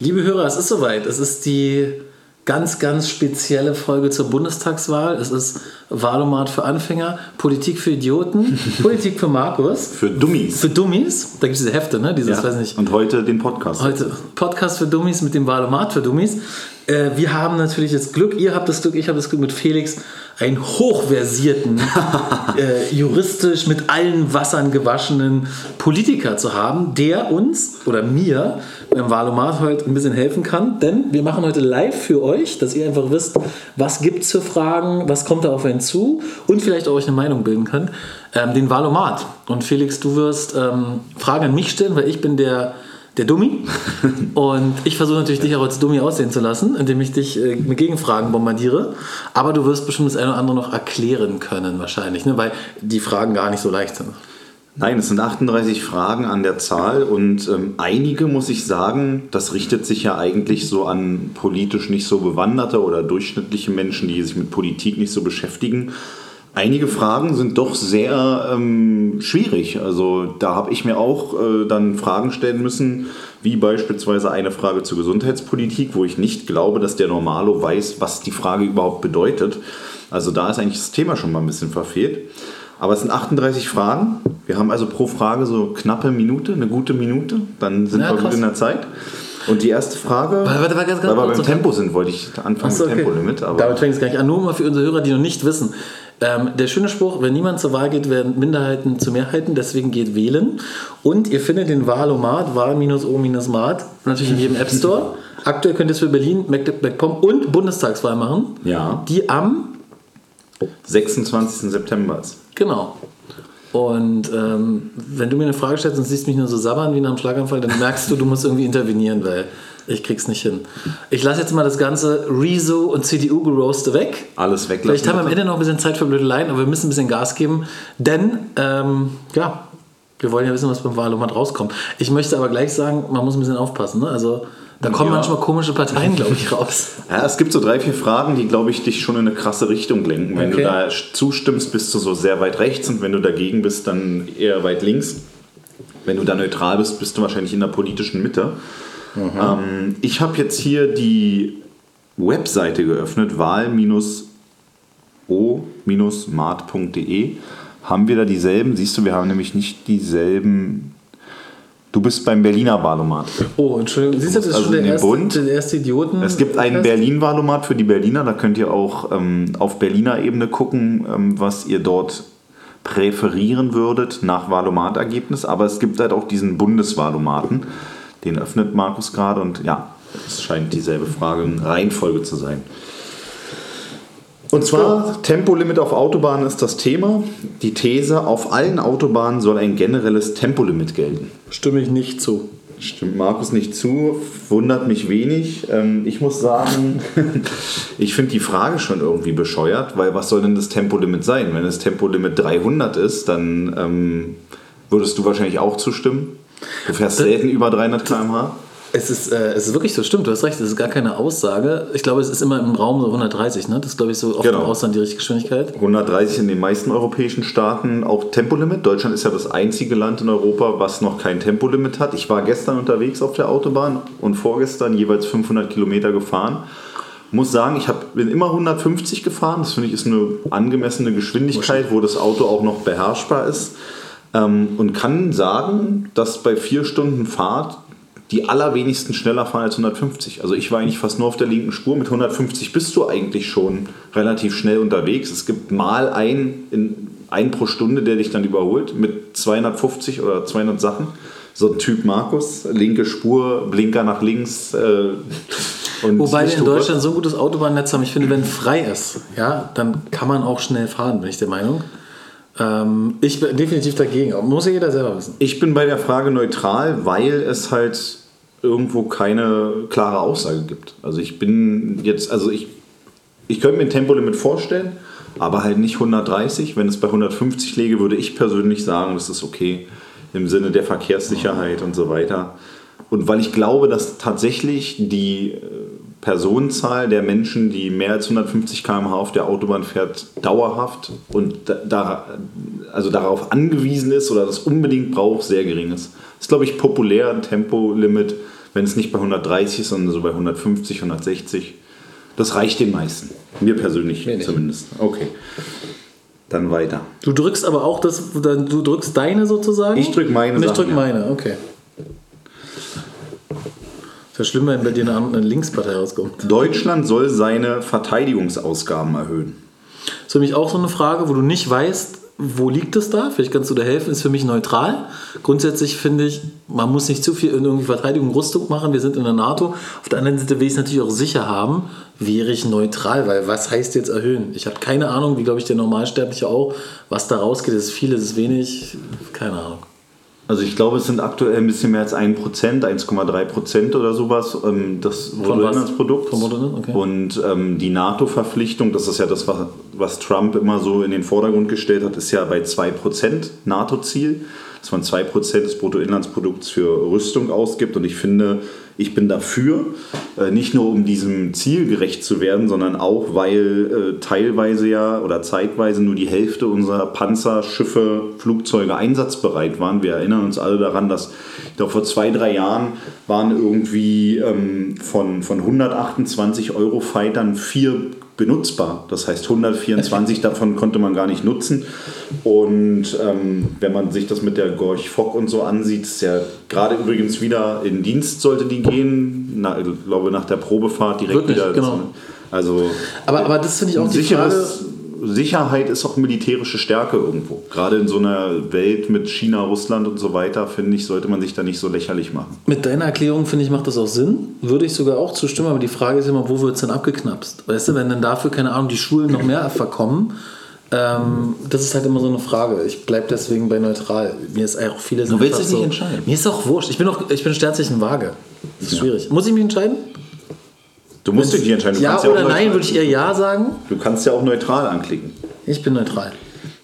Liebe Hörer, es ist soweit. Es ist die ganz, ganz spezielle Folge zur Bundestagswahl. Es ist Wahlomat für Anfänger, Politik für Idioten, Politik für Markus. Für Dummies. Für Dummies. Da gibt es diese Hefte, ne? Dieses, ja. weiß nicht. Und heute den Podcast. Heute Podcast für Dummies mit dem Wahlomat für Dummies. Äh, wir haben natürlich das Glück, ihr habt das Glück, ich habe das Glück mit Felix, einen hochversierten, äh, juristisch mit allen Wassern gewaschenen Politiker zu haben, der uns oder mir beim Wahlomat heute ein bisschen helfen kann. Denn wir machen heute live für euch, dass ihr einfach wisst, was gibt es für Fragen, was kommt da auf einen zu und vielleicht auch euch eine Meinung bilden könnt. Ähm, den Wahlomat. Und Felix, du wirst ähm, Fragen an mich stellen, weil ich bin der der Dummi. Und ich versuche natürlich dich auch als Dummi aussehen zu lassen, indem ich dich äh, mit Gegenfragen bombardiere. Aber du wirst bestimmt das eine oder andere noch erklären können, wahrscheinlich, ne? weil die Fragen gar nicht so leicht sind. Nein, es sind 38 Fragen an der Zahl und ähm, einige, muss ich sagen, das richtet sich ja eigentlich so an politisch nicht so bewanderte oder durchschnittliche Menschen, die sich mit Politik nicht so beschäftigen. Einige Fragen sind doch sehr ähm, schwierig. Also da habe ich mir auch äh, dann Fragen stellen müssen, wie beispielsweise eine Frage zur Gesundheitspolitik, wo ich nicht glaube, dass der Normalo weiß, was die Frage überhaupt bedeutet. Also da ist eigentlich das Thema schon mal ein bisschen verfehlt. Aber es sind 38 Fragen. Wir haben also pro Frage so knappe Minute, eine gute Minute. Dann sind ja, wir gut in der Zeit. Und die erste Frage, warte, warte, ganz weil wir beim Tempo sind, wollte ich anfangen so, mit okay. Tempolimit. Aber Damit fängt es gar nicht an. Nur mal für unsere Hörer, die noch nicht wissen. Ähm, der schöne Spruch, wenn niemand zur Wahl geht, werden Minderheiten zu Mehrheiten, deswegen geht wählen. Und ihr findet den Wahlomat, Wahl-O-Mat, natürlich in jedem App Store. Aktuell könnt ihr es für Berlin, MacPom und Bundestagswahl machen. Ja. Die am 26. September ist. Genau. Und ähm, wenn du mir eine Frage stellst und siehst mich nur so sabbern wie nach einem Schlaganfall, dann merkst du, du musst irgendwie intervenieren, weil ich krieg's nicht hin. Ich lasse jetzt mal das ganze Rezo und CDU-Geroaste weg. Alles weg. Vielleicht haben wir am Ende noch ein bisschen Zeit für Blödeleien, aber wir müssen ein bisschen Gas geben, denn ähm, ja, wir wollen ja wissen, was beim Wahlomat rauskommt. Ich möchte aber gleich sagen, man muss ein bisschen aufpassen. Ne? Also da kommen ja. manchmal komische Parteien, glaube ich, raus. Ja, es gibt so drei, vier Fragen, die, glaube ich, dich schon in eine krasse Richtung lenken. Wenn okay. du da zustimmst, bist du so sehr weit rechts und wenn du dagegen bist, dann eher weit links. Wenn du da neutral bist, bist du wahrscheinlich in der politischen Mitte. Mhm. Ähm, ich habe jetzt hier die Webseite geöffnet, wahl-o-mart.de. Haben wir da dieselben? Siehst du, wir haben nämlich nicht dieselben Du bist beim Berliner Wahlomat. Oh, Entschuldigung. Siehst du, das ist also schon der erste, der erste Idioten. Es gibt einen Berlin-Wahlomat für die Berliner. Da könnt ihr auch ähm, auf Berliner Ebene gucken, ähm, was ihr dort präferieren würdet nach Wahlomat-Ergebnis. Aber es gibt halt auch diesen Bundeswahlomaten. Den öffnet Markus gerade und ja, es scheint dieselbe Frage in Reihenfolge zu sein. Und zwar Tempolimit auf Autobahnen ist das Thema. Die These, auf allen Autobahnen soll ein generelles Tempolimit gelten. Stimme ich nicht zu. Stimmt Markus nicht zu, wundert mich wenig. Ähm, ich muss sagen, ich finde die Frage schon irgendwie bescheuert, weil was soll denn das Tempolimit sein? Wenn das Tempolimit 300 ist, dann ähm, würdest du wahrscheinlich auch zustimmen. Du fährst selten über 300 km/h. Es ist, äh, es ist wirklich so, stimmt, du hast recht, es ist gar keine Aussage. Ich glaube, es ist immer im Raum so 130, ne? Das ist, glaube ich, so oft genau. im Ausland die Richtgeschwindigkeit. 130 in den meisten europäischen Staaten, auch Tempolimit. Deutschland ist ja das einzige Land in Europa, was noch kein Tempolimit hat. Ich war gestern unterwegs auf der Autobahn und vorgestern jeweils 500 Kilometer gefahren. Muss sagen, ich hab, bin immer 150 gefahren. Das finde ich ist eine angemessene Geschwindigkeit, wo das Auto auch noch beherrschbar ist. Ähm, und kann sagen, dass bei vier Stunden Fahrt die allerwenigsten schneller fahren als 150. Also ich war eigentlich fast nur auf der linken Spur. Mit 150 bist du eigentlich schon relativ schnell unterwegs. Es gibt mal ein, in, ein pro Stunde, der dich dann überholt mit 250 oder 200 Sachen. So ein Typ Markus, linke Spur, Blinker nach links. Äh, Wobei wir in Deutschland so ein gutes Autobahnnetz haben. Ich finde, wenn frei ist, ja, dann kann man auch schnell fahren, bin ich der Meinung. Ähm, ich bin definitiv dagegen, muss ja jeder selber wissen. Ich bin bei der Frage neutral, weil es halt irgendwo keine klare Aussage gibt. Also ich bin jetzt, also ich, ich könnte mir ein Tempolimit vorstellen, aber halt nicht 130. Wenn es bei 150 läge, würde ich persönlich sagen, das ist okay im Sinne der Verkehrssicherheit und so weiter. Und weil ich glaube, dass tatsächlich die äh, Personenzahl der Menschen, die mehr als 150 km/h auf der Autobahn fährt, dauerhaft und da, also darauf angewiesen ist oder das unbedingt braucht, sehr gering ist. Das ist, glaube ich, populär, ein Tempolimit wenn es nicht bei 130 ist, sondern so bei 150, 160. Das reicht den meisten. Mir persönlich Mir zumindest. Okay. Dann weiter. Du drückst aber auch das, du drückst deine sozusagen? Ich drück meine Und ich drück meine, okay. Ist ja schlimm, wenn bei dir eine, eine Linkspartei rauskommt. Deutschland soll seine Verteidigungsausgaben erhöhen. Das ist für mich auch so eine Frage, wo du nicht weißt, wo liegt es da? Vielleicht kannst du da helfen. Ist für mich neutral. Grundsätzlich finde ich, man muss nicht zu viel in irgendwie Verteidigung, Rüstung machen. Wir sind in der NATO. Auf der anderen Seite will ich es natürlich auch sicher haben. Wäre ich neutral, weil was heißt jetzt erhöhen? Ich habe keine Ahnung, wie glaube ich der Normalsterbliche auch, was da rausgeht. Ist viel, ist es wenig? Keine Ahnung. Also ich glaube, es sind aktuell ein bisschen mehr als 1%, 1,3% oder sowas, ähm, das was? Bruttoinlandsprodukt. Vom Bruttoinland? Okay. Und ähm, die NATO-Verpflichtung, das ist ja das, was, was Trump immer so in den Vordergrund gestellt hat, ist ja bei 2% NATO-Ziel, dass man 2% des Bruttoinlandsprodukts für Rüstung ausgibt. Und ich finde, ich bin dafür, äh, nicht nur um diesem Ziel gerecht zu werden, sondern auch, weil äh, teilweise ja oder zeitweise nur die Hälfte unserer Panzer, Schiffe, Flugzeuge einsatzbereit waren. Wir erinnern uns alle daran, dass ich glaube, vor zwei, drei Jahren waren irgendwie ähm, von, von 128 Eurofightern vier benutzbar. Das heißt, 124 davon konnte man gar nicht nutzen. Und ähm, wenn man sich das mit der Gorch Fock und so ansieht, ist ja gerade übrigens wieder in Dienst sollte die gehen. Na, ich glaube, nach der Probefahrt direkt Wirklich? wieder. Genau. Also Aber, aber das finde ich auch die Frage. Sicherheit ist auch militärische Stärke irgendwo. Gerade in so einer Welt mit China, Russland und so weiter, finde ich, sollte man sich da nicht so lächerlich machen. Mit deiner Erklärung, finde ich, macht das auch Sinn. Würde ich sogar auch zustimmen, aber die Frage ist immer, wo wird es denn abgeknapst? Weißt du, wenn dann dafür, keine Ahnung, die Schulen noch mehr verkommen, ähm, das ist halt immer so eine Frage. Ich bleibe deswegen bei neutral. Mir ist auch vieles Du willst dich nicht entscheiden. Mir ist auch wurscht. Ich bin, auch, ich bin Sternzeichen Waage. Das ist schwierig. Muss ich mich entscheiden? Du musst dich nicht entscheiden. Du ja ja oder auch nein, würde ich eher ja sagen. Du kannst ja auch neutral anklicken. Ich bin neutral.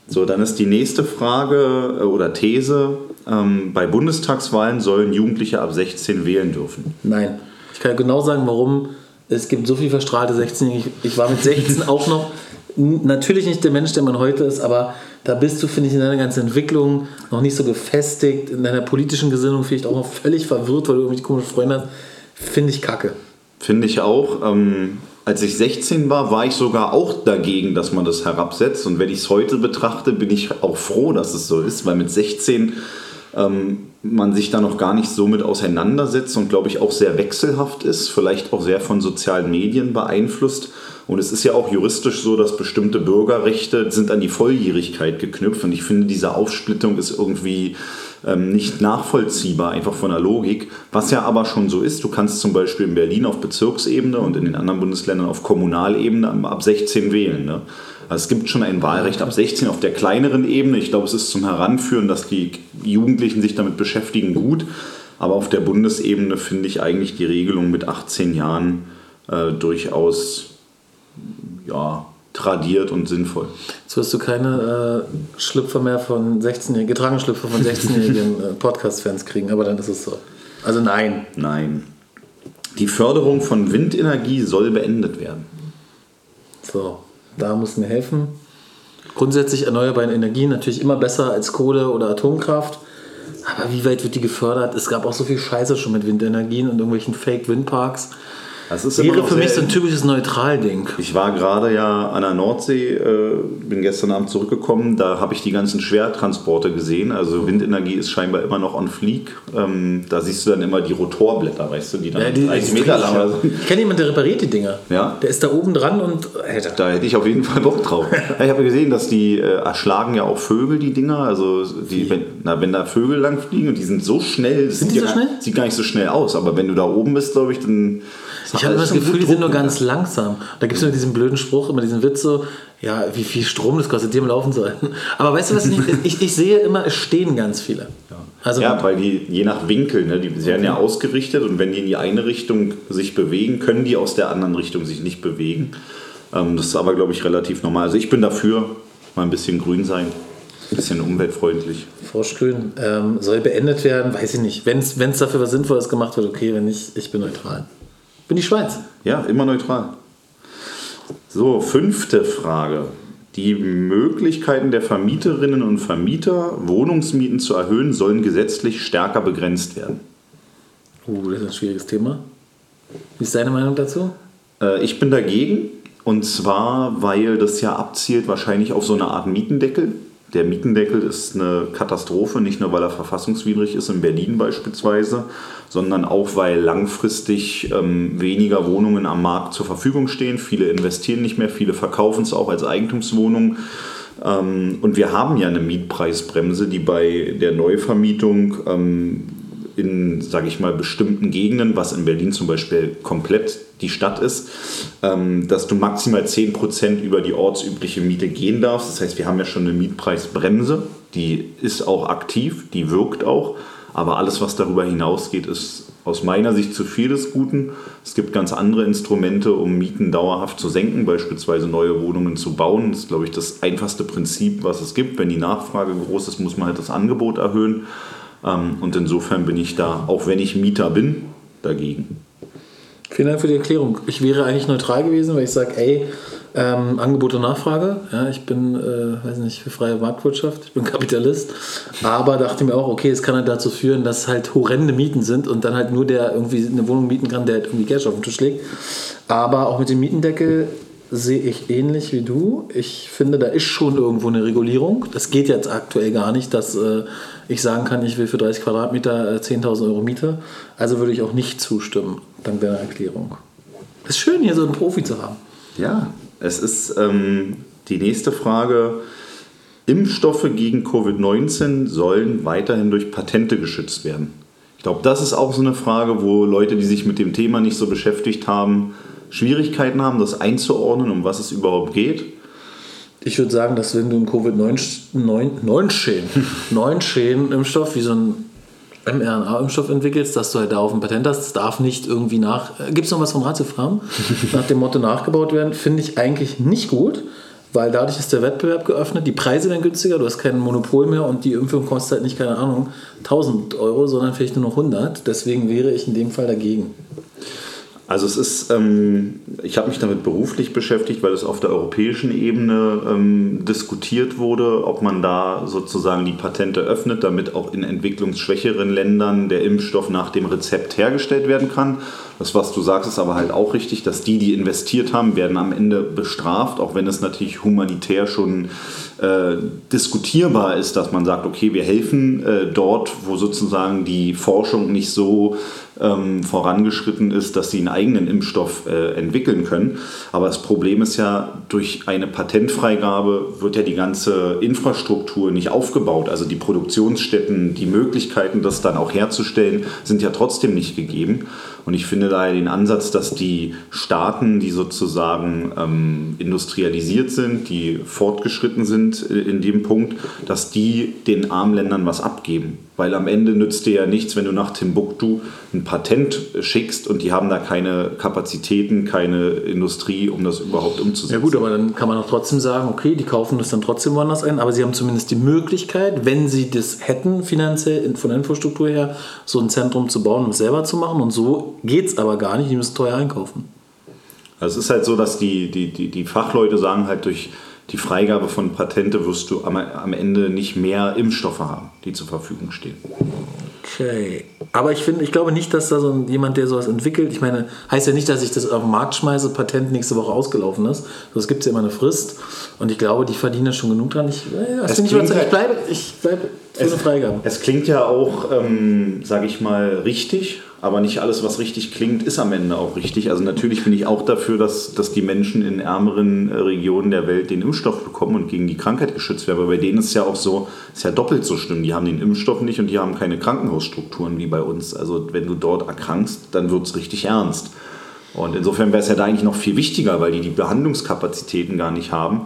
So, dann ist die nächste Frage äh, oder These. Ähm, bei Bundestagswahlen sollen Jugendliche ab 16 wählen dürfen. Nein. Ich kann genau sagen, warum. Es gibt so viel verstrahlte 16-Jährige. Ich, ich war mit 16 auch noch natürlich nicht der Mensch, der man heute ist, aber da bist du, finde ich, in deiner ganzen Entwicklung noch nicht so gefestigt, in deiner politischen Gesinnung vielleicht auch noch völlig verwirrt, weil du irgendwelche komischen Freunde hast. Finde ich kacke. Finde ich auch. Ähm, als ich 16 war, war ich sogar auch dagegen, dass man das herabsetzt. Und wenn ich es heute betrachte, bin ich auch froh, dass es so ist, weil mit 16 ähm, man sich da noch gar nicht so mit auseinandersetzt und glaube ich auch sehr wechselhaft ist, vielleicht auch sehr von sozialen Medien beeinflusst. Und es ist ja auch juristisch so, dass bestimmte Bürgerrechte sind an die Volljährigkeit geknüpft. Und ich finde, diese Aufsplittung ist irgendwie ähm, nicht nachvollziehbar, einfach von der Logik. Was ja aber schon so ist, du kannst zum Beispiel in Berlin auf Bezirksebene und in den anderen Bundesländern auf Kommunalebene ab 16 wählen. Ne? Also es gibt schon ein Wahlrecht ab 16 auf der kleineren Ebene. Ich glaube, es ist zum Heranführen, dass die Jugendlichen sich damit beschäftigen, gut. Aber auf der Bundesebene finde ich eigentlich die Regelung mit 18 Jahren äh, durchaus ja, tradiert und sinnvoll. Jetzt wirst du keine äh, Schlüpfer mehr von 16-Jährigen, getragene Schlüpfer von 16-jährigen äh, Podcast-Fans kriegen, aber dann ist es so. Also nein. Nein. Die Förderung von Windenergie soll beendet werden. So, da muss mir helfen. Grundsätzlich erneuerbare Energien natürlich immer besser als Kohle oder Atomkraft. Aber wie weit wird die gefördert? Es gab auch so viel Scheiße schon mit Windenergien und irgendwelchen Fake-Windparks. Das Wäre für mich so ein typisches Neutral-Ding. Ich war gerade ja an der Nordsee, äh, bin gestern Abend zurückgekommen, da habe ich die ganzen Schwertransporte gesehen. Also Windenergie ist scheinbar immer noch on fleek. Ähm, da siehst du dann immer die Rotorblätter, weißt du, die dann Ja, die, 30 die Meter lang sind. Ich kenne jemanden, der repariert die Dinger. Ja? Der ist da oben dran und. Alter. Da hätte ich auf jeden Fall Bock drauf. Ich habe gesehen, dass die äh, erschlagen ja auch Vögel, die Dinger. Also die, wenn, na, wenn da Vögel lang fliegen und die sind so schnell, Sind die so gar, schnell? Sieht gar nicht so schnell aus. Aber wenn du da oben bist, glaube ich, dann. Ich habe immer das Gefühl, die sind nur ganz langsam. Da gibt es immer diesen blöden Spruch, immer diesen Witz so, ja, wie viel Strom das kostet, die am Laufen sollen. Aber weißt du was, ich, ich, ich sehe immer, es stehen ganz viele. Also Ja, weil die je nach Winkel, ne, die werden ja ausgerichtet und wenn die in die eine Richtung sich bewegen, können die aus der anderen Richtung sich nicht bewegen. Ähm, das ist aber, glaube ich, relativ normal. Also ich bin dafür, mal ein bisschen grün sein, ein bisschen umweltfreundlich. Froschgrün ähm, soll beendet werden, weiß ich nicht. Wenn es dafür was Sinnvolles gemacht wird, okay, wenn nicht, ich bin neutral. Bin die Schweiz. Ja, immer neutral. So, fünfte Frage. Die Möglichkeiten der Vermieterinnen und Vermieter, Wohnungsmieten zu erhöhen, sollen gesetzlich stärker begrenzt werden. Uh, das ist ein schwieriges Thema. Wie ist deine Meinung dazu? Äh, ich bin dagegen. Und zwar, weil das ja abzielt wahrscheinlich auf so eine Art Mietendeckel. Der Mietendeckel ist eine Katastrophe, nicht nur weil er verfassungswidrig ist, in Berlin beispielsweise, sondern auch weil langfristig ähm, weniger Wohnungen am Markt zur Verfügung stehen. Viele investieren nicht mehr, viele verkaufen es auch als Eigentumswohnung. Ähm, und wir haben ja eine Mietpreisbremse, die bei der Neuvermietung ähm, in, sage ich mal, bestimmten Gegenden, was in Berlin zum Beispiel komplett die Stadt ist, ähm, dass du maximal 10% über die ortsübliche Miete gehen darfst. Das heißt, wir haben ja schon eine Mietpreisbremse, die ist auch aktiv, die wirkt auch, aber alles, was darüber hinausgeht, ist aus meiner Sicht zu viel des Guten. Es gibt ganz andere Instrumente, um Mieten dauerhaft zu senken, beispielsweise neue Wohnungen zu bauen. Das ist, glaube ich, das einfachste Prinzip, was es gibt. Wenn die Nachfrage groß ist, muss man halt das Angebot erhöhen. Ähm, und insofern bin ich da, auch wenn ich Mieter bin, dagegen. Vielen Dank für die Erklärung. Ich wäre eigentlich neutral gewesen, weil ich sage, ey, ähm, Angebot und Nachfrage. Ja, ich bin, äh, weiß nicht, für freie Marktwirtschaft, ich bin Kapitalist. Aber dachte mir auch, okay, es kann halt dazu führen, dass halt horrende Mieten sind und dann halt nur der irgendwie eine Wohnung mieten kann, der halt irgendwie Cash auf den Tisch legt. Aber auch mit dem Mietendeckel sehe ich ähnlich wie du. Ich finde, da ist schon irgendwo eine Regulierung. Das geht jetzt aktuell gar nicht, dass äh, ich sagen kann, ich will für 30 Quadratmeter 10.000 äh, Euro Miete. Also würde ich auch nicht zustimmen, dank deiner Erklärung. Es ist schön, hier so einen Profi zu haben. Ja, es ist ähm, die nächste Frage. Impfstoffe gegen Covid-19 sollen weiterhin durch Patente geschützt werden. Ich glaube, das ist auch so eine Frage, wo Leute, die sich mit dem Thema nicht so beschäftigt haben, Schwierigkeiten haben, das einzuordnen, um was es überhaupt geht. Ich würde sagen, dass wenn du einen Covid-19-Impfstoff wie so ein mRNA-Impfstoff entwickelst, dass du halt darauf ein Patent hast, das darf nicht irgendwie nach. Äh, Gibt es noch was von Ratiofarm? nach dem Motto nachgebaut werden, finde ich eigentlich nicht gut, weil dadurch ist der Wettbewerb geöffnet, die Preise werden günstiger, du hast kein Monopol mehr und die Impfung kostet halt nicht, keine Ahnung, 1000 Euro, sondern vielleicht nur noch 100. Deswegen wäre ich in dem Fall dagegen. Also es ist, ähm, ich habe mich damit beruflich beschäftigt, weil es auf der europäischen Ebene ähm, diskutiert wurde, ob man da sozusagen die Patente öffnet, damit auch in entwicklungsschwächeren Ländern der Impfstoff nach dem Rezept hergestellt werden kann. Das, was du sagst, ist aber halt auch richtig, dass die, die investiert haben, werden am Ende bestraft, auch wenn es natürlich humanitär schon äh, diskutierbar ist, dass man sagt, okay, wir helfen äh, dort, wo sozusagen die Forschung nicht so ähm, vorangeschritten ist, dass sie einen eigenen Impfstoff äh, entwickeln können. Aber das Problem ist ja, durch eine Patentfreigabe wird ja die ganze Infrastruktur nicht aufgebaut. Also die Produktionsstätten, die Möglichkeiten, das dann auch herzustellen, sind ja trotzdem nicht gegeben. Und ich finde daher den Ansatz, dass die Staaten, die sozusagen ähm, industrialisiert sind, die fortgeschritten sind äh, in dem Punkt, dass die den armen Ländern was abgeben. Weil am Ende nützt dir ja nichts, wenn du nach Timbuktu ein Patent schickst und die haben da keine Kapazitäten, keine Industrie, um das überhaupt umzusetzen. Ja gut, aber dann kann man auch trotzdem sagen, okay, die kaufen das dann trotzdem woanders ein, aber sie haben zumindest die Möglichkeit, wenn sie das hätten finanziell von der Infrastruktur her, so ein Zentrum zu bauen und es selber zu machen und so geht es aber gar nicht, die müssen teuer einkaufen. Also es ist halt so, dass die, die, die, die Fachleute sagen halt durch die Freigabe von Patente wirst du am, am Ende nicht mehr Impfstoffe haben, die zur Verfügung stehen. Okay. Aber ich finde, ich glaube nicht, dass da so ein, jemand, der sowas entwickelt, ich meine, heißt ja nicht, dass ich das auf den Markt schmeiße, Patent nächste Woche ausgelaufen ist. Es gibt ja immer eine Frist und ich glaube, die verdienen schon genug dran. Ich, das ich, ich bleibe, ich bleibe für eine Freigabe. Es klingt ja auch, ähm, sage ich mal, richtig aber nicht alles, was richtig klingt, ist am Ende auch richtig. Also natürlich bin ich auch dafür, dass, dass die Menschen in ärmeren äh, Regionen der Welt den Impfstoff bekommen und gegen die Krankheit geschützt werden. Aber bei denen ist es ja auch so, ist ja doppelt so schlimm. Die haben den Impfstoff nicht und die haben keine Krankenhausstrukturen wie bei uns. Also wenn du dort erkrankst, dann wird es richtig ernst. Und insofern wäre es ja da eigentlich noch viel wichtiger, weil die die Behandlungskapazitäten gar nicht haben.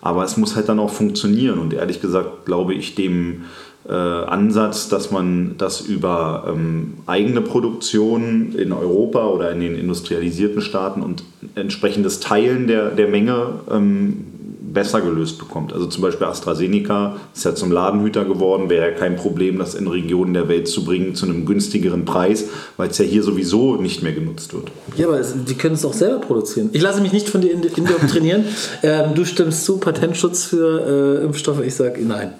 Aber es muss halt dann auch funktionieren. Und ehrlich gesagt glaube ich dem äh, Ansatz, dass man das über ähm, eigene Produktion in Europa oder in den industrialisierten Staaten und entsprechendes Teilen der, der Menge ähm, besser gelöst bekommt. Also zum Beispiel AstraZeneca ist ja zum Ladenhüter geworden, wäre ja kein Problem, das in Regionen der Welt zu bringen zu einem günstigeren Preis, weil es ja hier sowieso nicht mehr genutzt wird. Ja, aber die können es auch selber produzieren. Ich lasse mich nicht von dir indoktrinieren. ähm, du stimmst zu, Patentschutz für äh, Impfstoffe. Ich sage nein.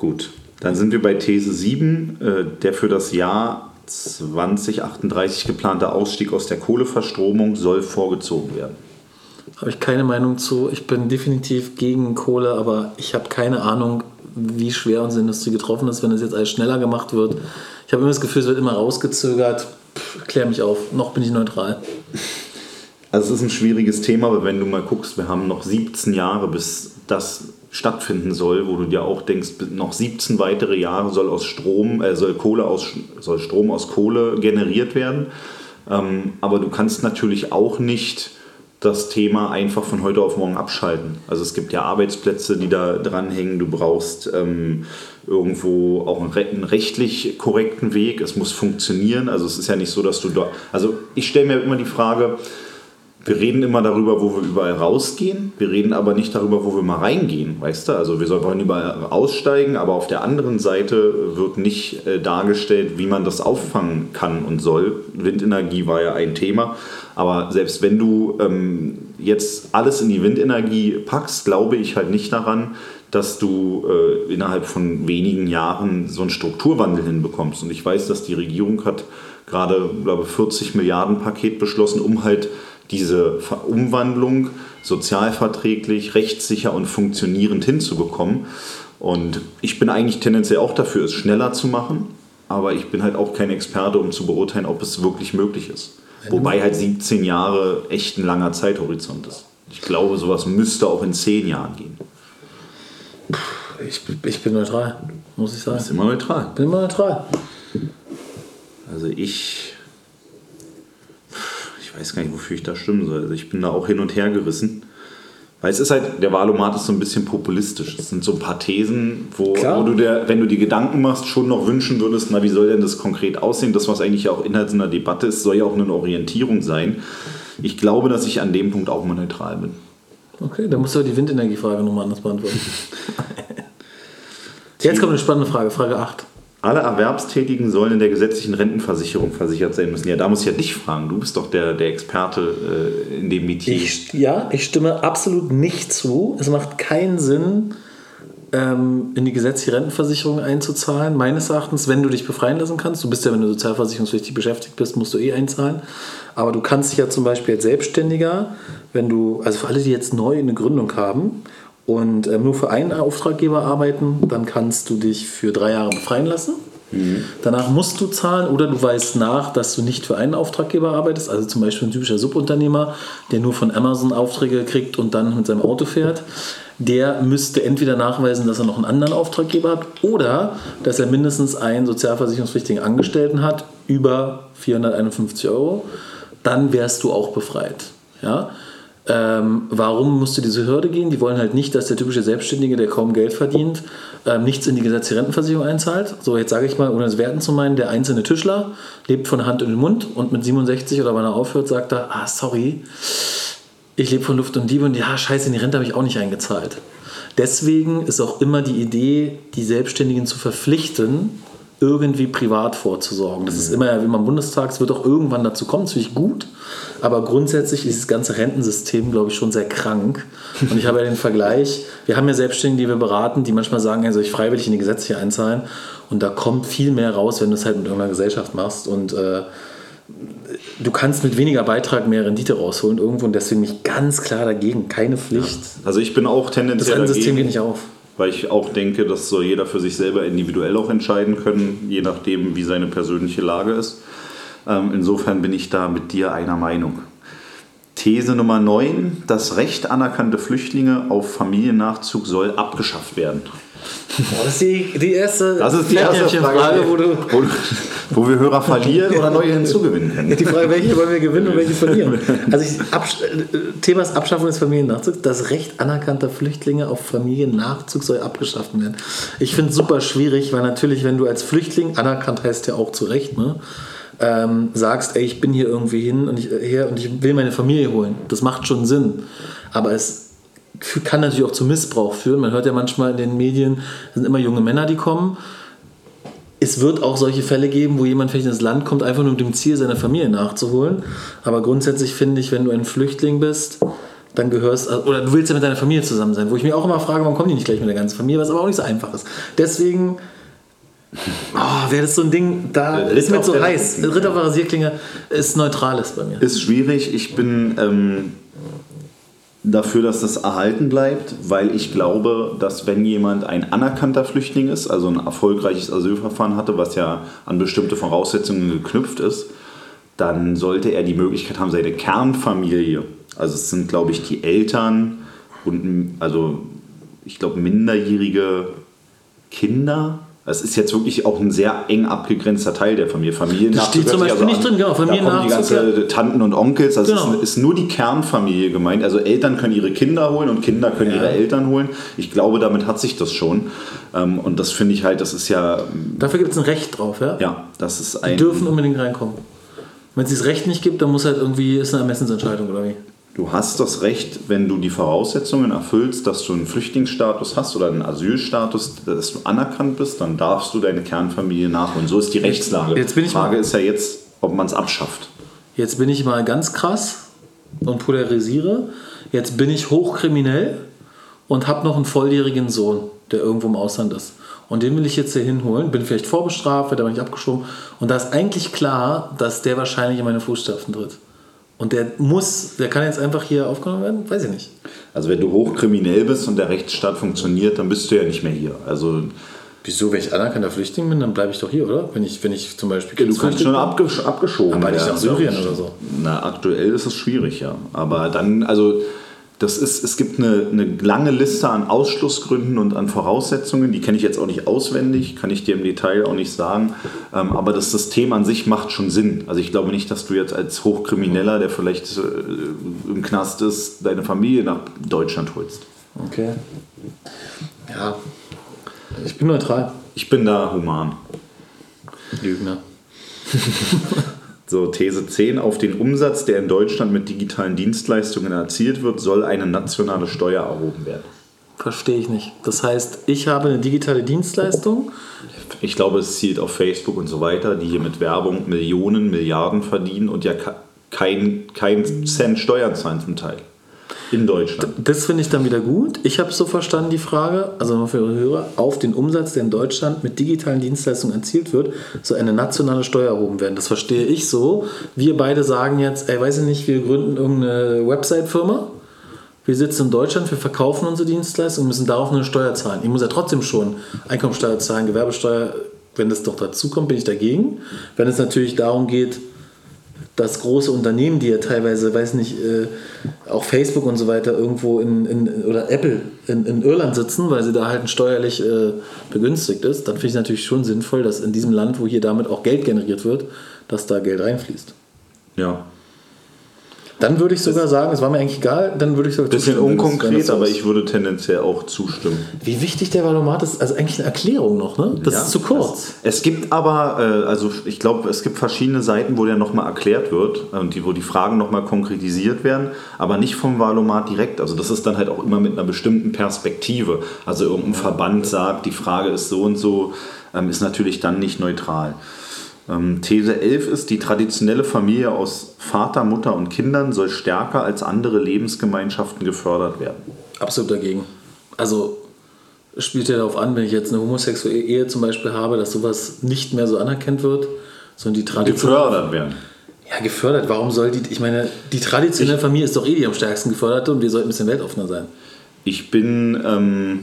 Gut. Dann sind wir bei These 7, äh, der für das Jahr 2038 geplante Ausstieg aus der Kohleverstromung soll vorgezogen werden. Habe ich keine Meinung zu. Ich bin definitiv gegen Kohle, aber ich habe keine Ahnung, wie schwer unsere Industrie getroffen ist, wenn es jetzt alles schneller gemacht wird. Ich habe immer das Gefühl, es wird immer rausgezögert. Pff, klär mich auf. Noch bin ich neutral. Also es ist ein schwieriges Thema, aber wenn du mal guckst, wir haben noch 17 Jahre, bis das stattfinden soll, wo du dir auch denkst, noch 17 weitere Jahre soll aus Strom, äh, soll Kohle aus, soll Strom aus Kohle generiert werden. Ähm, aber du kannst natürlich auch nicht das Thema einfach von heute auf morgen abschalten. Also es gibt ja Arbeitsplätze, die da dranhängen. Du brauchst ähm, irgendwo auch einen, rechtlich korrekten Weg. Es muss funktionieren. Also es ist ja nicht so, dass du da. Also ich stelle mir immer die Frage, wir reden immer darüber, wo wir überall rausgehen. Wir reden aber nicht darüber, wo wir mal reingehen, weißt du? Also wir wollen überall aussteigen, aber auf der anderen Seite wird nicht äh, dargestellt, wie man das auffangen kann und soll. Windenergie war ja ein Thema, aber selbst wenn du ähm, jetzt alles in die Windenergie packst, glaube ich halt nicht daran, dass du äh, innerhalb von wenigen Jahren so einen Strukturwandel hinbekommst. Und ich weiß, dass die Regierung hat gerade, glaube 40 Milliarden Paket beschlossen, um halt diese Umwandlung sozialverträglich, rechtssicher und funktionierend hinzubekommen. Und ich bin eigentlich tendenziell auch dafür, es schneller zu machen, aber ich bin halt auch kein Experte, um zu beurteilen, ob es wirklich möglich ist. Wobei halt 17 Jahre echt ein langer Zeithorizont ist. Ich glaube, sowas müsste auch in 10 Jahren gehen. Ich, ich bin neutral, muss ich sagen. Du bist immer neutral. Bin immer neutral. Also ich ich weiß gar nicht, wofür ich da stimmen soll. Also ich bin da auch hin und her gerissen. Weil es ist halt, der Wahlomat ist so ein bisschen populistisch. Es sind so ein paar Thesen, wo, wo du dir, wenn du die Gedanken machst, schon noch wünschen würdest, na, wie soll denn das konkret aussehen? Das, was eigentlich auch Inhalt in der Debatte ist, soll ja auch eine Orientierung sein. Ich glaube, dass ich an dem Punkt auch mal neutral bin. Okay, dann musst du die Windenergiefrage nochmal anders beantworten. Jetzt kommt eine spannende Frage, Frage 8 alle Erwerbstätigen sollen in der gesetzlichen Rentenversicherung versichert sein müssen. Ja, da muss ich ja dich fragen. Du bist doch der, der Experte äh, in dem Metier. Ja, ich stimme absolut nicht zu. Es macht keinen Sinn, ähm, in die gesetzliche Rentenversicherung einzuzahlen. Meines Erachtens, wenn du dich befreien lassen kannst. Du bist ja, wenn du sozialversicherungspflichtig beschäftigt bist, musst du eh einzahlen. Aber du kannst dich ja zum Beispiel als Selbstständiger, wenn du, also für alle, die jetzt neu eine Gründung haben und äh, nur für einen Auftraggeber arbeiten, dann kannst du dich für drei Jahre befreien lassen. Mhm. Danach musst du zahlen oder du weißt nach, dass du nicht für einen Auftraggeber arbeitest, also zum Beispiel ein typischer Subunternehmer, der nur von Amazon Aufträge kriegt und dann mit seinem Auto fährt. Der müsste entweder nachweisen, dass er noch einen anderen Auftraggeber hat oder dass er mindestens einen sozialversicherungspflichtigen Angestellten hat, über 451 Euro. Dann wärst du auch befreit. Ja? Ähm, warum musste diese Hürde gehen? Die wollen halt nicht, dass der typische Selbstständige, der kaum Geld verdient, ähm, nichts in die gesetzliche Rentenversicherung einzahlt. So, jetzt sage ich mal, ohne es werten zu meinen, der einzelne Tischler lebt von Hand in den Mund und mit 67 oder wann er aufhört, sagt er, ah, sorry, ich lebe von Luft und Liebe und ja, scheiße, in die Rente habe ich auch nicht eingezahlt. Deswegen ist auch immer die Idee, die Selbstständigen zu verpflichten, irgendwie privat vorzusorgen. Das ist immer ja wie man im Bundestag, es wird auch irgendwann dazu kommen, das finde ich gut. Aber grundsätzlich ist das ganze Rentensystem, glaube ich, schon sehr krank. Und ich habe ja den Vergleich, wir haben ja Selbstständige, die wir beraten, die manchmal sagen, also ich freiwillig in die Gesetze hier einzahlen. Und da kommt viel mehr raus, wenn du es halt mit irgendeiner Gesellschaft machst. Und äh, du kannst mit weniger Beitrag mehr Rendite rausholen irgendwo und deswegen nicht ganz klar dagegen, keine Pflicht. Ja. Also ich bin auch tendenziell Das Rentensystem geht nicht auf weil ich auch denke, das soll jeder für sich selber individuell auch entscheiden können, je nachdem, wie seine persönliche Lage ist. Ähm, insofern bin ich da mit dir einer Meinung. These Nummer 9, das Recht anerkannte Flüchtlinge auf Familiennachzug soll abgeschafft werden. Das ist die, die erste, das ist die erste Frage, Frage wo, du, wo, wo, wir Hörer verlieren oder neue hinzugewinnen können. Die Frage, welche wollen wir gewinnen und welche verlieren. Also ich, Abs Thema ist Abschaffung des Familiennachzugs. Das Recht anerkannter Flüchtlinge auf Familiennachzug soll abgeschafft werden. Ich finde es super schwierig, weil natürlich, wenn du als Flüchtling, anerkannt heißt ja auch zu Recht, ne? Ähm, sagst, ey, ich bin hier irgendwie hin und ich, her und ich will meine Familie holen. Das macht schon Sinn. Aber es kann natürlich auch zu Missbrauch führen. Man hört ja manchmal in den Medien, es sind immer junge Männer, die kommen. Es wird auch solche Fälle geben, wo jemand vielleicht ins Land kommt, einfach nur mit dem Ziel, seine Familie nachzuholen. Aber grundsätzlich finde ich, wenn du ein Flüchtling bist, dann gehörst, oder du willst ja mit deiner Familie zusammen sein, wo ich mir auch immer frage, warum kommen die nicht gleich mit der ganzen Familie, was aber auch nicht so einfach ist. Deswegen Oh, wäre das so ein Ding, da Ritt ist mir so heiß. Ritter auf der Rasierklinge ist neutrales bei mir. Ist schwierig. Ich bin ähm, dafür, dass das erhalten bleibt, weil ich glaube, dass wenn jemand ein anerkannter Flüchtling ist, also ein erfolgreiches Asylverfahren hatte, was ja an bestimmte Voraussetzungen geknüpft ist, dann sollte er die Möglichkeit haben, seine Kernfamilie, also es sind, glaube ich, die Eltern und also ich glaube minderjährige Kinder. Es ist jetzt wirklich auch ein sehr eng abgegrenzter Teil der Familie. Familien Das steht zum Beispiel nicht drin, genau, Da kommen die ganze Tanten und Onkels. Also Genau. es ist, ist nur die Kernfamilie gemeint. Also Eltern können ihre Kinder holen und Kinder können Ja. ihre Eltern holen. Ich glaube, damit hat sich das schon. Ähm, Und das finde ich halt, das ist ja, Dafür gibt es ein Recht drauf, ja? ja, das ist Die ein. dürfen unbedingt reinkommen. Wenn es dieses Recht nicht gibt, dann muss halt irgendwie, ist eine Ermessensentscheidung oder wie? Du hast das Recht, wenn du die Voraussetzungen erfüllst, dass du einen Flüchtlingsstatus hast oder einen Asylstatus, dass du anerkannt bist, dann darfst du deine Kernfamilie nachholen. So ist die Rechtslage. jetzt bin ich die Frage mal- ist ja jetzt, ob man es abschafft. Jetzt bin ich mal ganz krass und polarisiere. Jetzt bin ich hochkriminell und habe noch einen volljährigen Sohn, der irgendwo im Ausland ist. Und den will ich jetzt hier hinholen. Bin vielleicht vorbestraft, wird aber nicht abgeschoben. Und da ist eigentlich klar, dass der wahrscheinlich in meine Fußstapfen tritt. Und der muss, der kann jetzt einfach hier aufgenommen werden? Weiß ich nicht. Also wenn du hochkriminell bist und der Rechtsstaat funktioniert, dann bist du ja nicht mehr hier. Also Wieso, wenn ich anerkannter Flüchtling bin, dann bleibe ich doch hier, oder? Wenn ich, wenn ich zum Beispiel du kannst schon abgesch abgeschoben Aber nicht werden, nach Syrien oder so. Na, aktuell ist es schwierig, ja. Aber dann, also das ist, es gibt eine, eine lange Liste an Ausschlussgründen und an Voraussetzungen, die kenne ich jetzt auch nicht auswendig, kann ich dir im Detail auch nicht sagen. Ähm, aber das System an sich macht schon Sinn. Also ich glaube nicht, dass du jetzt als Hochkrimineller, der vielleicht äh, im Knast ist, deine Familie nach Deutschland holst. Okay. Ja. Ich bin neutral. Ich bin da human. Lügner. So, These 10. Auf den Umsatz, der in Deutschland mit digitalen Dienstleistungen erzielt wird, soll eine nationale Steuer erhoben werden. Verstehe ich nicht. Das heißt, ich habe eine digitale Dienstleistung. Ich glaube, es zielt auf Facebook und so weiter, die hier mit Werbung Millionen, Milliarden verdienen und ja ke- kein, kein Cent Steuern zahlen zum Teil. In Deutschland. Das finde ich dann wieder gut. Ich habe so verstanden die Frage, also nur für Ihre Hörer, auf den Umsatz, der in Deutschland mit digitalen Dienstleistungen erzielt wird, soll eine nationale Steuer erhoben werden. Das verstehe ich so. Wir beide sagen jetzt, ey, weiß ich nicht, wir gründen irgendeine Website-Firma. Wir sitzen in Deutschland, wir verkaufen unsere Dienstleistungen und müssen darauf eine Steuer zahlen. Ich muss ja trotzdem schon Einkommensteuer zahlen, Gewerbesteuer. Wenn das doch dazu kommt, bin ich dagegen. Wenn es natürlich darum geht, dass große Unternehmen, die ja teilweise, weiß nicht, äh, auch Facebook und so weiter irgendwo in, in oder Apple in, in Irland sitzen, weil sie da halt steuerlich äh, begünstigt ist, dann finde ich es natürlich schon sinnvoll, dass in diesem Land, wo hier damit auch Geld generiert wird, dass da Geld reinfließt. Ja. Dann würde ich sogar sagen, es war mir eigentlich egal, dann würde ich sogar Bisschen unkonkret, aber ich würde tendenziell auch zustimmen. Wie wichtig der Valomat ist, also eigentlich eine Erklärung noch, ne? Das Ja, ist zu kurz. Es, es gibt aber, äh, also ich glaube, es gibt verschiedene Seiten, wo der nochmal erklärt wird und die, wo die Fragen nochmal konkretisiert werden, aber nicht vom Valomat direkt. Also das ist dann halt auch immer mit einer bestimmten Perspektive. Also irgendein Verband sagt, die Frage ist so und so, ähm, ist natürlich dann nicht neutral. Ähm, These 11 ist, die traditionelle Familie aus Vater, Mutter und Kindern soll stärker als andere Lebensgemeinschaften gefördert werden. Absolut dagegen. Also spielt ja darauf an, wenn ich jetzt eine homosexuelle Ehe zum Beispiel habe, dass sowas nicht mehr so anerkannt wird, sondern die Tradition. Gefördert werden. Ja, gefördert. Warum soll die, ich meine, die traditionelle Familie ist doch eh die am stärksten geförderte und wir sollten ein bisschen weltoffener sein. Ich bin, ähm,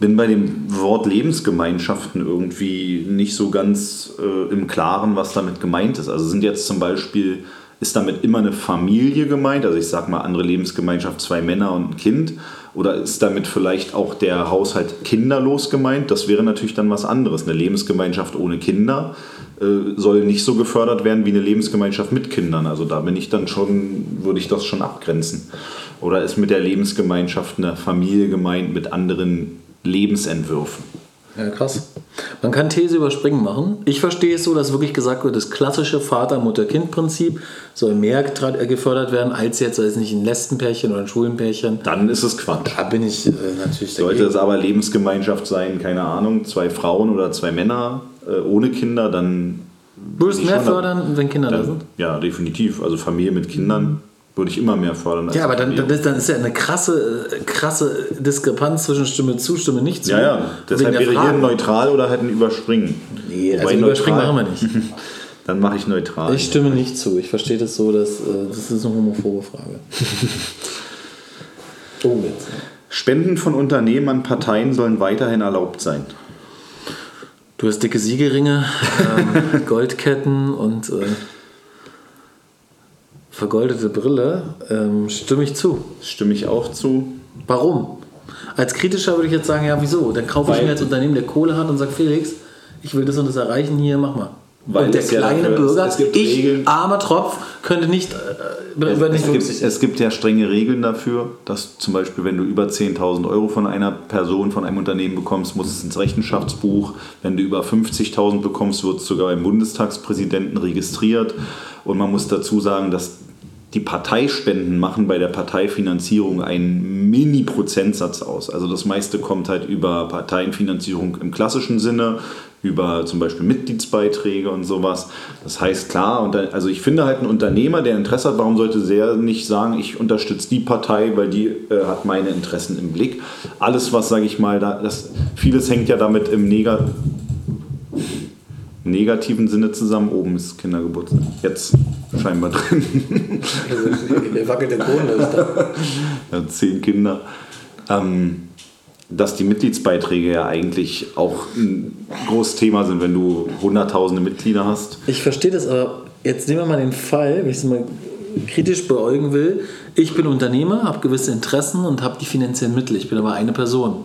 bin bei dem Wort Lebensgemeinschaften irgendwie nicht so ganz äh, im Klaren, was damit gemeint ist. Also sind jetzt zum Beispiel, ist damit immer eine Familie gemeint? Also ich sage mal andere Lebensgemeinschaft, zwei Männer und ein Kind. Oder ist damit vielleicht auch der Haushalt kinderlos gemeint? Das wäre natürlich dann was anderes. Eine Lebensgemeinschaft ohne Kinder äh, soll nicht so gefördert werden wie eine Lebensgemeinschaft mit Kindern. Also da bin ich dann schon, würde ich das schon abgrenzen. Oder ist mit der Lebensgemeinschaft eine Familie gemeint mit anderen Lebensentwürfen? Ja, krass. Man kann These überspringen machen. Ich verstehe es so, dass wirklich gesagt wird, das klassische Vater-Mutter-Kind-Prinzip soll mehr äh, gefördert werden, als jetzt, weiß nicht, ein Lesbenpärchen oder ein Schwulenpärchen. Dann ist es Quatsch. Da bin ich äh, natürlich Sollte es aber Lebensgemeinschaft sein, keine Ahnung, zwei Frauen oder zwei Männer äh, ohne Kinder, dann. Würdest mehr da- fördern, wenn Kinder da Dann, sind? ja, definitiv. Also Familie mit Kindern würde ich immer mehr fördern. Ja, aber dann, dann, ist, dann ist ja eine krasse, krasse Diskrepanz zwischen Stimme zu, Stimme nicht zu. ja, ja. Deshalb wäre hier ein neutral oder halt ein Überspringen. Nee, Wobei also überspringen machen wir nicht. Dann mache ich neutral. Ich stimme nicht zu. Ich verstehe das so, dass äh, das ist eine homophobe Frage. oh, jetzt. Spenden von Unternehmen an Parteien sollen weiterhin erlaubt sein. Du hast dicke Siegelringe, ähm, Goldketten und äh, vergoldete Brille. Ähm, stimme ich zu. Stimme ich auch zu. Warum? Als Kritischer würde ich jetzt sagen, ja, wieso? Dann kaufe ich Weil- mir als Unternehmen, der Kohle hat und sage, Felix, ich will das und das erreichen, hier, mach mal. Weil und der es ja kleine dafür- Bürger, es gibt ich, Regeln. armer Tropf, könnte nicht, äh, Es, wird nicht es, gibt, es gibt ja strenge Regeln dafür, dass zum Beispiel, wenn du über 10.000 Euro von einer Person, von einem Unternehmen bekommst, muss es ins Rechenschaftsbuch. Wenn du über 50.000 bekommst, wird es sogar beim Bundestagspräsidenten registriert. Und man muss dazu sagen, dass die Parteispenden machen bei der Parteifinanzierung einen Mini-Prozentsatz aus. Also das meiste kommt halt über Parteienfinanzierung im klassischen Sinne, über zum Beispiel Mitgliedsbeiträge und sowas. Das heißt klar, und dann, also ich finde halt ein Unternehmer, der Interesse hat, warum sollte der nicht sagen, ich unterstütze die Partei, weil die äh, hat meine Interessen im Blick. Alles, was sage ich mal, da, das, vieles hängt ja damit im Negat negativen Sinne zusammen. Oben ist Kindergeburtstag. Jetzt scheinbar drin. Der wackelt der Krone ist da. ja, zehn Kinder. Ähm, dass die Mitgliedsbeiträge ja eigentlich auch ein großes Thema sind, wenn du hunderttausende Mitglieder hast. Ich verstehe das, aber jetzt nehmen wir mal den Fall, wenn ich es mal kritisch beäugen will. Ich bin Unternehmer, habe gewisse Interessen und habe die finanziellen Mittel. Ich bin aber eine Person.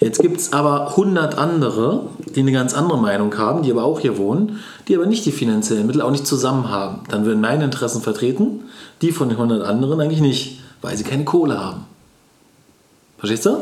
Jetzt gibt es aber 100 andere, die eine ganz andere Meinung haben, die aber auch hier wohnen, die aber nicht die finanziellen Mittel, auch nicht zusammen haben. Dann würden meine Interessen vertreten, die von den 100 anderen eigentlich nicht, weil sie keine Kohle haben. Verstehst du?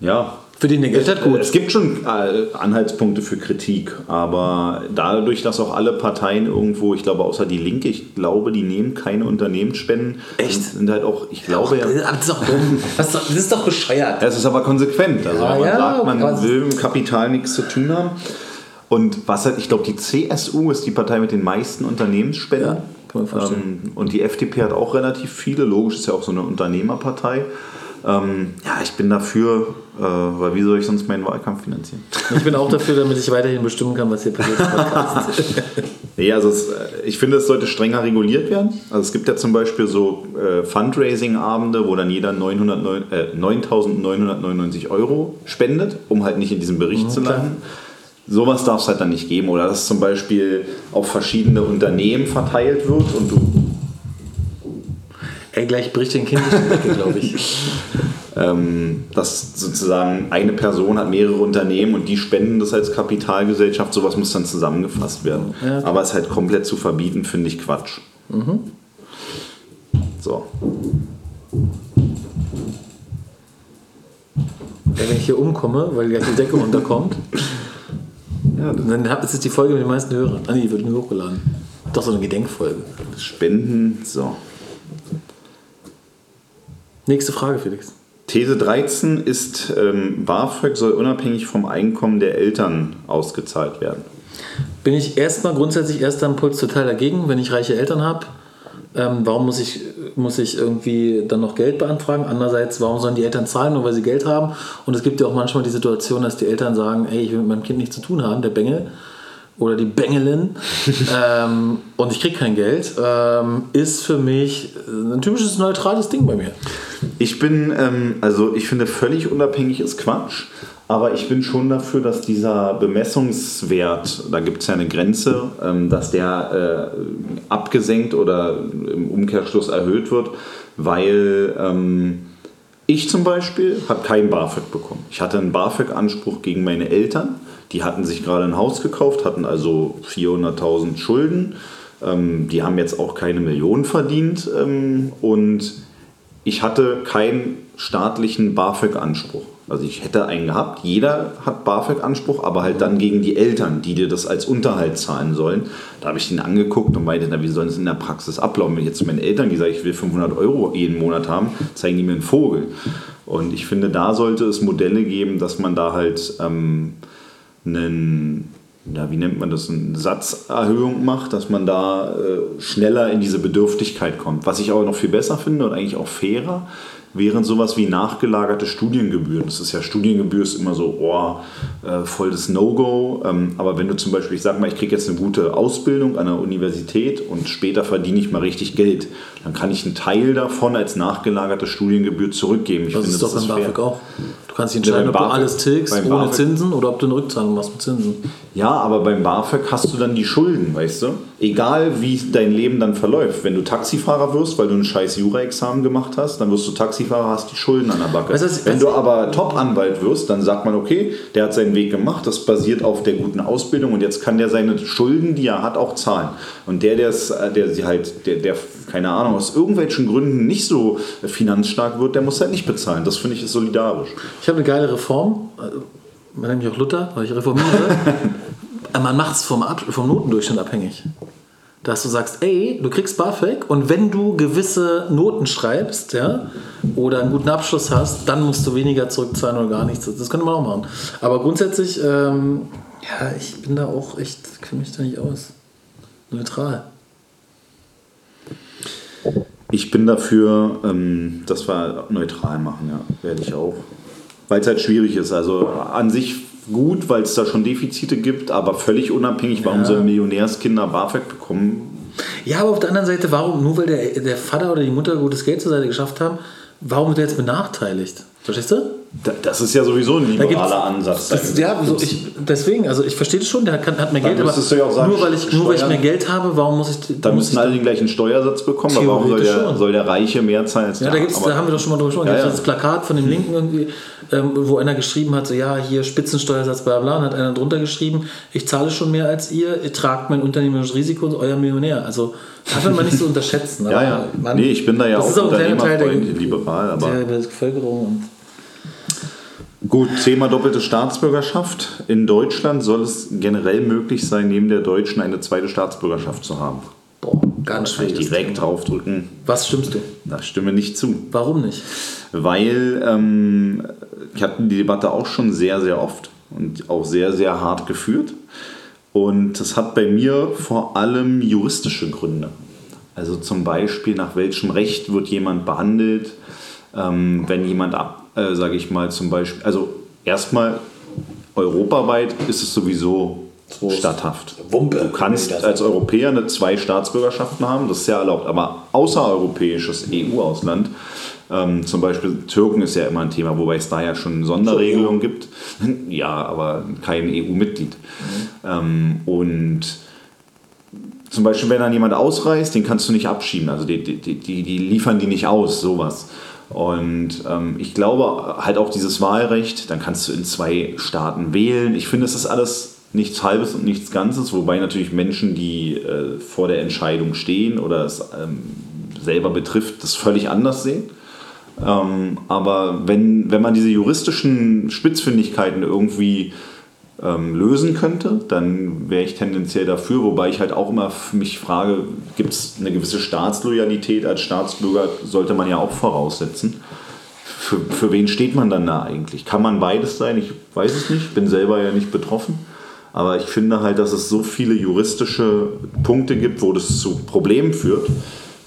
Ja. Für den der Geld hat, gut. Es gibt schon äh, Anhaltspunkte für Kritik, aber dadurch, dass auch alle Parteien irgendwo, ich glaube außer die Linke, ich glaube, die nehmen keine Unternehmensspenden. Echt? Sind halt auch, ich glaube ja. Das ist doch dumm. Das ist doch, das ist bescheuert. Es ist aber konsequent. Also Ja, man ja, sagt, man es- will mit Kapital nichts zu tun haben. Und was halt, ich glaube, die CSU ist die Partei mit den meisten Unternehmensspenden. Ja, kann man vorstellen. Ähm, und die FDP hat auch relativ viele. Logisch ist ja auch so eine Unternehmerpartei. Ähm, ja, ich bin dafür, äh, weil wie soll ich sonst meinen Wahlkampf finanzieren? Ich bin auch dafür, damit ich weiterhin bestimmen kann, was hier passiert. Nee, also es, äh, ich finde, es sollte strenger reguliert werden. Also es gibt ja zum Beispiel so äh, Fundraising-Abende, wo dann jeder 909 äh, 9.999 Euro spendet, um halt nicht in diesem Bericht zu klar. landen. Sowas darf es halt dann nicht geben. Oder dass zum Beispiel auf verschiedene Unternehmen verteilt wird und du Ey, gleich bricht den Kind die Decke, glaube ich. ähm, dass sozusagen eine Person hat mehrere Unternehmen und die spenden das als Kapitalgesellschaft, sowas muss dann zusammengefasst werden. Ja. Aber es halt komplett zu verbieten, finde ich Quatsch. So. Ey, wenn ich hier umkomme, weil gleich die Decke runterkommt, Ja, dann ist es die Folge mit den meisten Hörern. Ah, nee, die wird nur hochgeladen. Doch so eine Gedenkfolge. Spenden, so. Nächste Frage, Felix. These 13 ist, ähm, BAföG soll unabhängig vom Einkommen der Eltern ausgezahlt werden. Bin ich erstmal grundsätzlich erster Impuls total dagegen, wenn ich reiche Eltern habe. Ähm, warum muss ich, muss ich irgendwie dann noch Geld beantragen? Andererseits, warum sollen die Eltern zahlen, nur weil sie Geld haben? Und es gibt ja auch manchmal die Situation, dass die Eltern sagen, ey, ich will mit meinem Kind nichts zu tun haben, der Bengel oder die Bengelin, ähm, und ich kriege kein Geld, ähm, ist für mich ein typisches neutrales Ding bei mir. Ich bin, ähm, also ich finde völlig unabhängig ist Quatsch, aber ich bin schon dafür, dass dieser Bemessungswert, da gibt es ja eine Grenze, ähm, dass der äh, abgesenkt oder im Umkehrschluss erhöht wird, weil ähm, ich zum Beispiel habe keinen BAföG bekommen. Ich hatte einen BAföG-Anspruch gegen meine Eltern. Die hatten sich gerade ein Haus gekauft, hatten also 400.000 Schulden. Ähm, die haben jetzt auch keine Millionen verdient. Ähm, und ich hatte keinen staatlichen BAföG-Anspruch. Also ich hätte einen gehabt. Jeder hat BAföG-Anspruch, aber halt dann gegen die Eltern, die dir das als Unterhalt zahlen sollen. Da habe ich den angeguckt und meinte, na, wie soll das in der Praxis ablaufen? Wenn ich jetzt zu meinen Eltern gesagt ich will 500 Euro jeden Monat haben, zeigen die mir einen Vogel. Und ich finde, da sollte es Modelle geben, dass man da halt ähm, einen ja, wie nennt man das, eine Satzerhöhung macht, dass man da äh, schneller in diese Bedürftigkeit kommt. Was ich aber noch viel besser finde und eigentlich auch fairer, wären sowas wie nachgelagerte Studiengebühren. Das ist ja, Studiengebühr ist immer so, oh, äh, voll das No-Go. Ähm, aber wenn du zum Beispiel, ich sag mal, ich kriege jetzt eine gute Ausbildung an der Universität und später verdiene ich mal richtig Geld, dann kann ich einen Teil davon als nachgelagerte Studiengebühr zurückgeben. Ich das finde, ist doch das beim fair. BAföG auch. Du kannst dich entscheiden, Ja, ob beim du BAföG- alles tilgst ohne BAföG- Zinsen oder ob du eine Rückzahlung machst mit Zinsen. Ja, aber beim BAföG hast du dann die Schulden, weißt du? Egal wie dein Leben dann verläuft. Wenn du Taxifahrer wirst, weil du ein scheiß Jura-Examen gemacht hast, dann wirst du Taxifahrer, hast die Schulden an der Backe. Du, was- Wenn du aber Top-Anwalt wirst, dann sagt man, okay, der hat seinen Weg gemacht, das basiert auf der guten Ausbildung und jetzt kann der seine Schulden, die er hat, auch zahlen. Und der, der's, äh, der sie halt, der, der, keine Ahnung, aus irgendwelchen Gründen nicht so finanzstark wird, der muss halt nicht bezahlen. Das finde ich ist solidarisch. Ich habe eine geile Reform, äh, man nennt mich auch Luther, weil ich reformiere. Man macht es vom, Ab- vom Notendurchschnitt abhängig. Dass du sagst, ey, du kriegst BAföG und wenn du gewisse Noten schreibst, ja, oder einen guten Abschluss hast, dann musst du weniger zurückzahlen oder gar nichts. Das könnte man auch machen. Aber grundsätzlich, ähm, ja, ich bin da auch echt, kenne mich da nicht aus. Neutral. Ich bin dafür, ähm, dass wir neutral machen, ja, werde ich auch. Weil es halt schwierig ist. Also an sich gut, weil es da schon Defizite gibt, aber völlig unabhängig, warum Ja. sollen Millionärskinder BAföG bekommen? Ja, aber auf der anderen Seite, warum, nur weil der, der Vater oder die Mutter gutes Geld zur Seite geschafft haben, warum wird er jetzt benachteiligt? Verstehst du? Da- Das ist ja sowieso ein liberaler Ansatz. Das, ja, so ich, deswegen, also ich verstehe das schon, der kann, hat mehr Geld, aber ja sagen, nur, weil ich, nur weil ich mehr Geld habe, warum muss ich. da müssen ich alle den gleichen Steuersatz bekommen, aber warum soll der, soll der Reiche mehr zahlen als ja, der da, gibt's, Aber- da haben wir doch schon mal drüber gesprochen. Ja, Da gibt's ja. das Plakat von dem Linken irgendwie, ähm, wo einer geschrieben hat, so ja, hier Spitzensteuersatz, bla bla, und hat einer drunter geschrieben, ich zahle schon mehr als ihr, ihr tragt mein unternehmerisches Risiko und euer Millionär. Also darf man mal nicht so unterschätzen. Ja, ja. man- nee, ich bin da ja auch auch Teil der, liberal, aber der Bevölkerung. Und Gut, Thema doppelte Staatsbürgerschaft. In Deutschland soll es generell möglich sein, neben der deutschen eine zweite Staatsbürgerschaft zu haben. boah, ganz schwierig. direkt draufdrücken. Was stimmst du? Da stimme nicht zu. Warum nicht? Weil ähm, ich hatte die Debatte auch schon sehr, sehr oft und auch sehr, sehr hart geführt. Und das hat bei mir vor allem juristische Gründe. Also zum Beispiel, nach welchem Recht wird jemand behandelt, ähm, wenn jemand ab, äh, sage ich mal, zum Beispiel, also erstmal europaweit ist es sowieso So. statthaft. Wumpe. Du kannst als Europäer eine zwei Staatsbürgerschaften haben, das ist ja erlaubt, aber außereuropäisches EU-Ausland, ähm, zum Beispiel Türken ist ja immer ein Thema, wobei es da ja schon Sonderregelungen gibt. Ja, aber kein EU-Mitglied. Ähm, und zum Beispiel, wenn dann jemand ausreist, den kannst du nicht abschieben. Also die, die, die, die liefern die nicht aus, sowas. Und ähm, ich glaube halt auch dieses Wahlrecht, dann kannst du in zwei Staaten wählen. Ich finde, es ist alles nichts Halbes und nichts Ganzes, wobei natürlich Menschen, die äh, vor der Entscheidung stehen oder es ähm, selber betrifft, das völlig anders sehen. Ähm, aber wenn, wenn man diese juristischen Spitzfindigkeiten irgendwie ähm, lösen könnte, dann wäre ich tendenziell dafür, wobei ich halt auch immer mich frage, gibt es eine gewisse Staatsloyalität als Staatsbürger, sollte man ja auch voraussetzen. Für, für wen steht man dann da eigentlich? Kann man beides sein? Ich weiß es nicht, bin selber ja nicht betroffen. Aber ich finde halt, dass es so viele juristische Punkte gibt, wo das zu Problemen führt,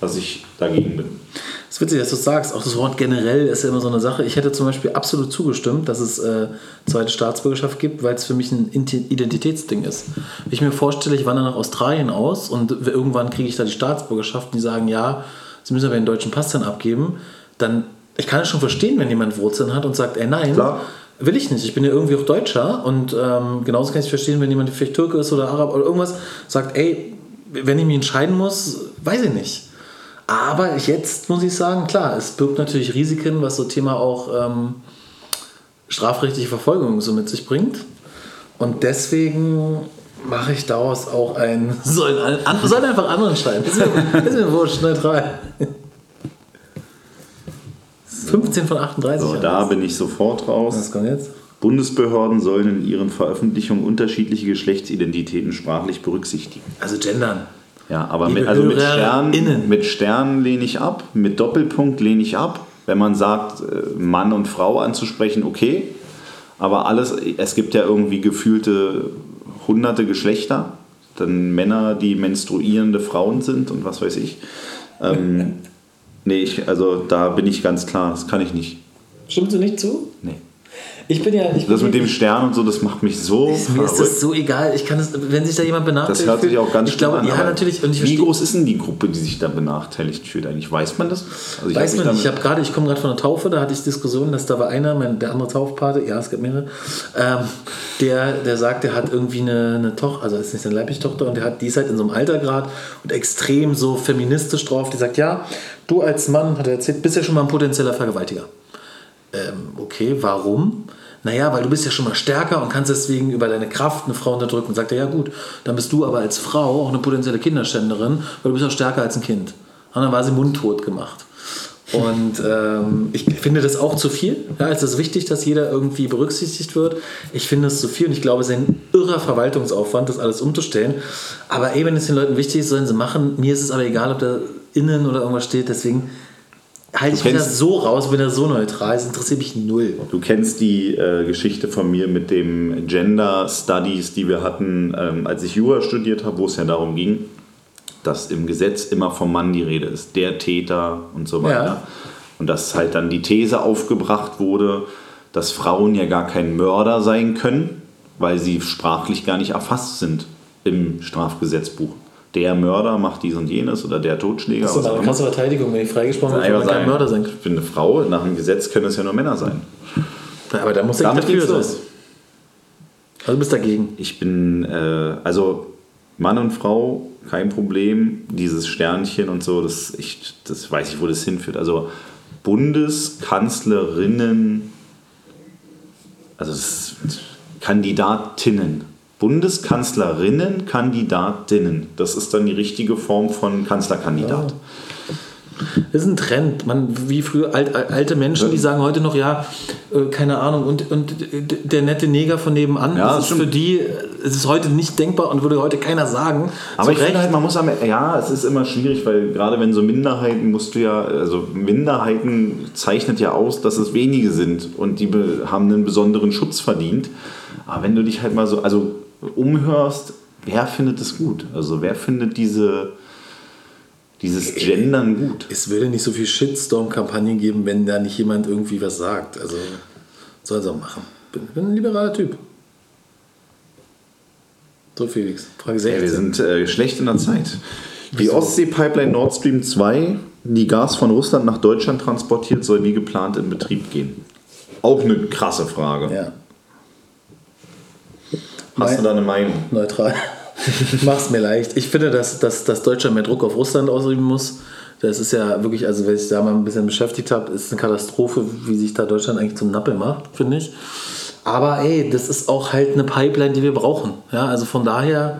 dass ich dagegen bin. Es ist witzig, dass du es sagst. Auch das Wort generell ist ja immer so eine Sache. Ich hätte zum Beispiel absolut zugestimmt, dass es äh, zweite Staatsbürgerschaft gibt, weil es für mich ein Identitätsding ist. Wenn ich mir vorstelle, ich wandere nach Australien aus und irgendwann kriege ich da die Staatsbürgerschaft und die sagen, ja, sie müssen aber den deutschen Pass dann abgeben, dann, ich kann es schon verstehen, wenn jemand Wurzeln hat und sagt, ey, nein, Klar. will ich nicht. Ich bin ja irgendwie auch Deutscher und ähm, genauso kann ich verstehen, wenn jemand vielleicht Türke ist oder Arab oder irgendwas, sagt, ey, wenn ich mich entscheiden muss, weiß ich nicht. Aber jetzt muss ich sagen, klar, es birgt natürlich Risiken, was so Thema auch ähm, strafrechtliche Verfolgung so mit sich bringt. Und deswegen mache ich daraus auch ein. Sollen, an, sollen einfach andere entscheiden. Ist mir, ist mir wurscht, neutral. 15 von 38. So, da bin ich sofort raus. Was kommt jetzt? Bundesbehörden sollen in ihren Veröffentlichungen unterschiedliche Geschlechtsidentitäten sprachlich berücksichtigen. Also gendern. Ja, aber Liebe mit, also mit, Sternen, mit Sternen lehne ich ab, mit Doppelpunkt lehne ich ab. Wenn man sagt, äh, Mann und Frau anzusprechen, okay. Aber alles, es gibt ja irgendwie gefühlte hunderte Geschlechter, dann Männer, die menstruierende Frauen sind und was weiß ich. Ähm, nee, ich, also da bin ich ganz klar, das kann ich nicht. Stimmst du nicht zu? Nee. Ich bin ja. Ich Das bin mit dem Stern und so, das macht mich so Mir ist das so egal. Ich kann es, wenn sich da jemand benachteiligt Das hört sich fühlt, auch ganz ich glaube, an. Ja, natürlich. Und ich wie groß ist denn die Gruppe, die sich da benachteiligt fühlt eigentlich? Weiß man das? Also ich Weiß man nicht. Ich habe gerade, ich komme gerade von der Taufe, da hatte ich Diskussionen, dass da war einer, mein, der andere Taufpate, ja, es gibt mehrere, ähm, der, der sagt, der hat irgendwie eine, eine Tochter, also ist nicht seine leibliche Tochter, und der hat, die ist halt in so einem Alter gerade und extrem so feministisch drauf. Die sagt, ja, du als Mann, hat er erzählt, bist ja schon mal ein potenzieller Vergewaltiger. Ähm, okay, warum? Naja, weil du bist ja schon mal stärker und kannst deswegen über deine Kraft eine Frau unterdrücken. Und sagt er, ja gut, dann bist du aber als Frau auch eine potenzielle Kinderschänderin, weil du bist auch stärker als ein Kind. Und dann war sie mundtot gemacht. Und ähm, ich finde das auch zu viel. Ja, es ist wichtig, dass jeder irgendwie berücksichtigt wird. Ich finde es zu viel und ich glaube, es ist ein irrer Verwaltungsaufwand, das alles umzustellen. Aber ey, wenn es den Leuten wichtig ist, sollen sie machen. Mir ist es aber egal, ob da innen oder irgendwas steht. Deswegen halte ich mich da so raus, bin da so neutral. Es interessiert mich null. Du kennst die äh, Geschichte von mir mit dem Gender Studies, die wir hatten, ähm, als ich Jura studiert habe, wo es ja darum ging, dass im Gesetz immer vom Mann die Rede ist, der Täter und so weiter. Ja. Und dass halt dann die These aufgebracht wurde, dass Frauen ja gar kein Mörder sein können, weil sie sprachlich gar nicht erfasst sind im Strafgesetzbuch. Der Mörder macht dies und jenes oder der Totschläger. Das ist aber eine krasse Verteidigung, wenn ich freigesprochen wird, kann kein Mörder sein. Ich bin eine Frau, nach dem Gesetz können es ja nur Männer sein. Aber da muss ich Damit dafür sein. los. Also du bist dagegen. Ich bin, äh, also Mann und Frau, kein Problem. Dieses Sternchen und so, das, ich, das weiß ich, wo das hinführt. Also Bundeskanzlerinnen, also das Kandidatinnen. Bundeskanzlerinnen, Kandidatinnen. Das ist dann die richtige Form von Kanzlerkandidat. Das ist ein Trend. Man, wie früher alt, alte Menschen, die sagen heute noch, ja, äh, keine Ahnung, und, und der nette Neger von nebenan, Ja, das ist für die, es ist heute nicht denkbar und würde heute keiner sagen. Aber ich finde halt, man muss am ja, es ist immer schwierig, weil gerade wenn so Minderheiten musst du ja, also Minderheiten zeichnet ja aus, dass es wenige sind und die be- haben einen besonderen Schutz verdient. Aber wenn du dich halt mal so, also umhörst, wer findet es gut? Also wer findet diese, dieses Gendern gut? Es würde nicht so viel Shitstorm-Kampagnen geben, wenn da nicht jemand irgendwie was sagt. Also soll es auch machen. Bin, bin ein liberaler Typ. So, Felix. Frage Ja, wir 16. sind äh, schlecht in der Zeit. Die? Ostsee-Pipeline Nord Stream 2, die Gas von Russland nach Deutschland transportiert, soll wie geplant in Betrieb gehen. Auch eine krasse Frage. ja, Hast du da eine Meinung? neutral. Mach's mir leicht. Ich finde, dass, dass, dass Deutschland mehr Druck auf Russland ausüben muss. Das ist ja wirklich, also wenn ich da mal ein bisschen beschäftigt habe, ist eine Katastrophe, wie sich da Deutschland eigentlich zum Nappel macht, finde ich. Aber ey, das ist auch halt eine Pipeline, die wir brauchen. Ja, also von daher,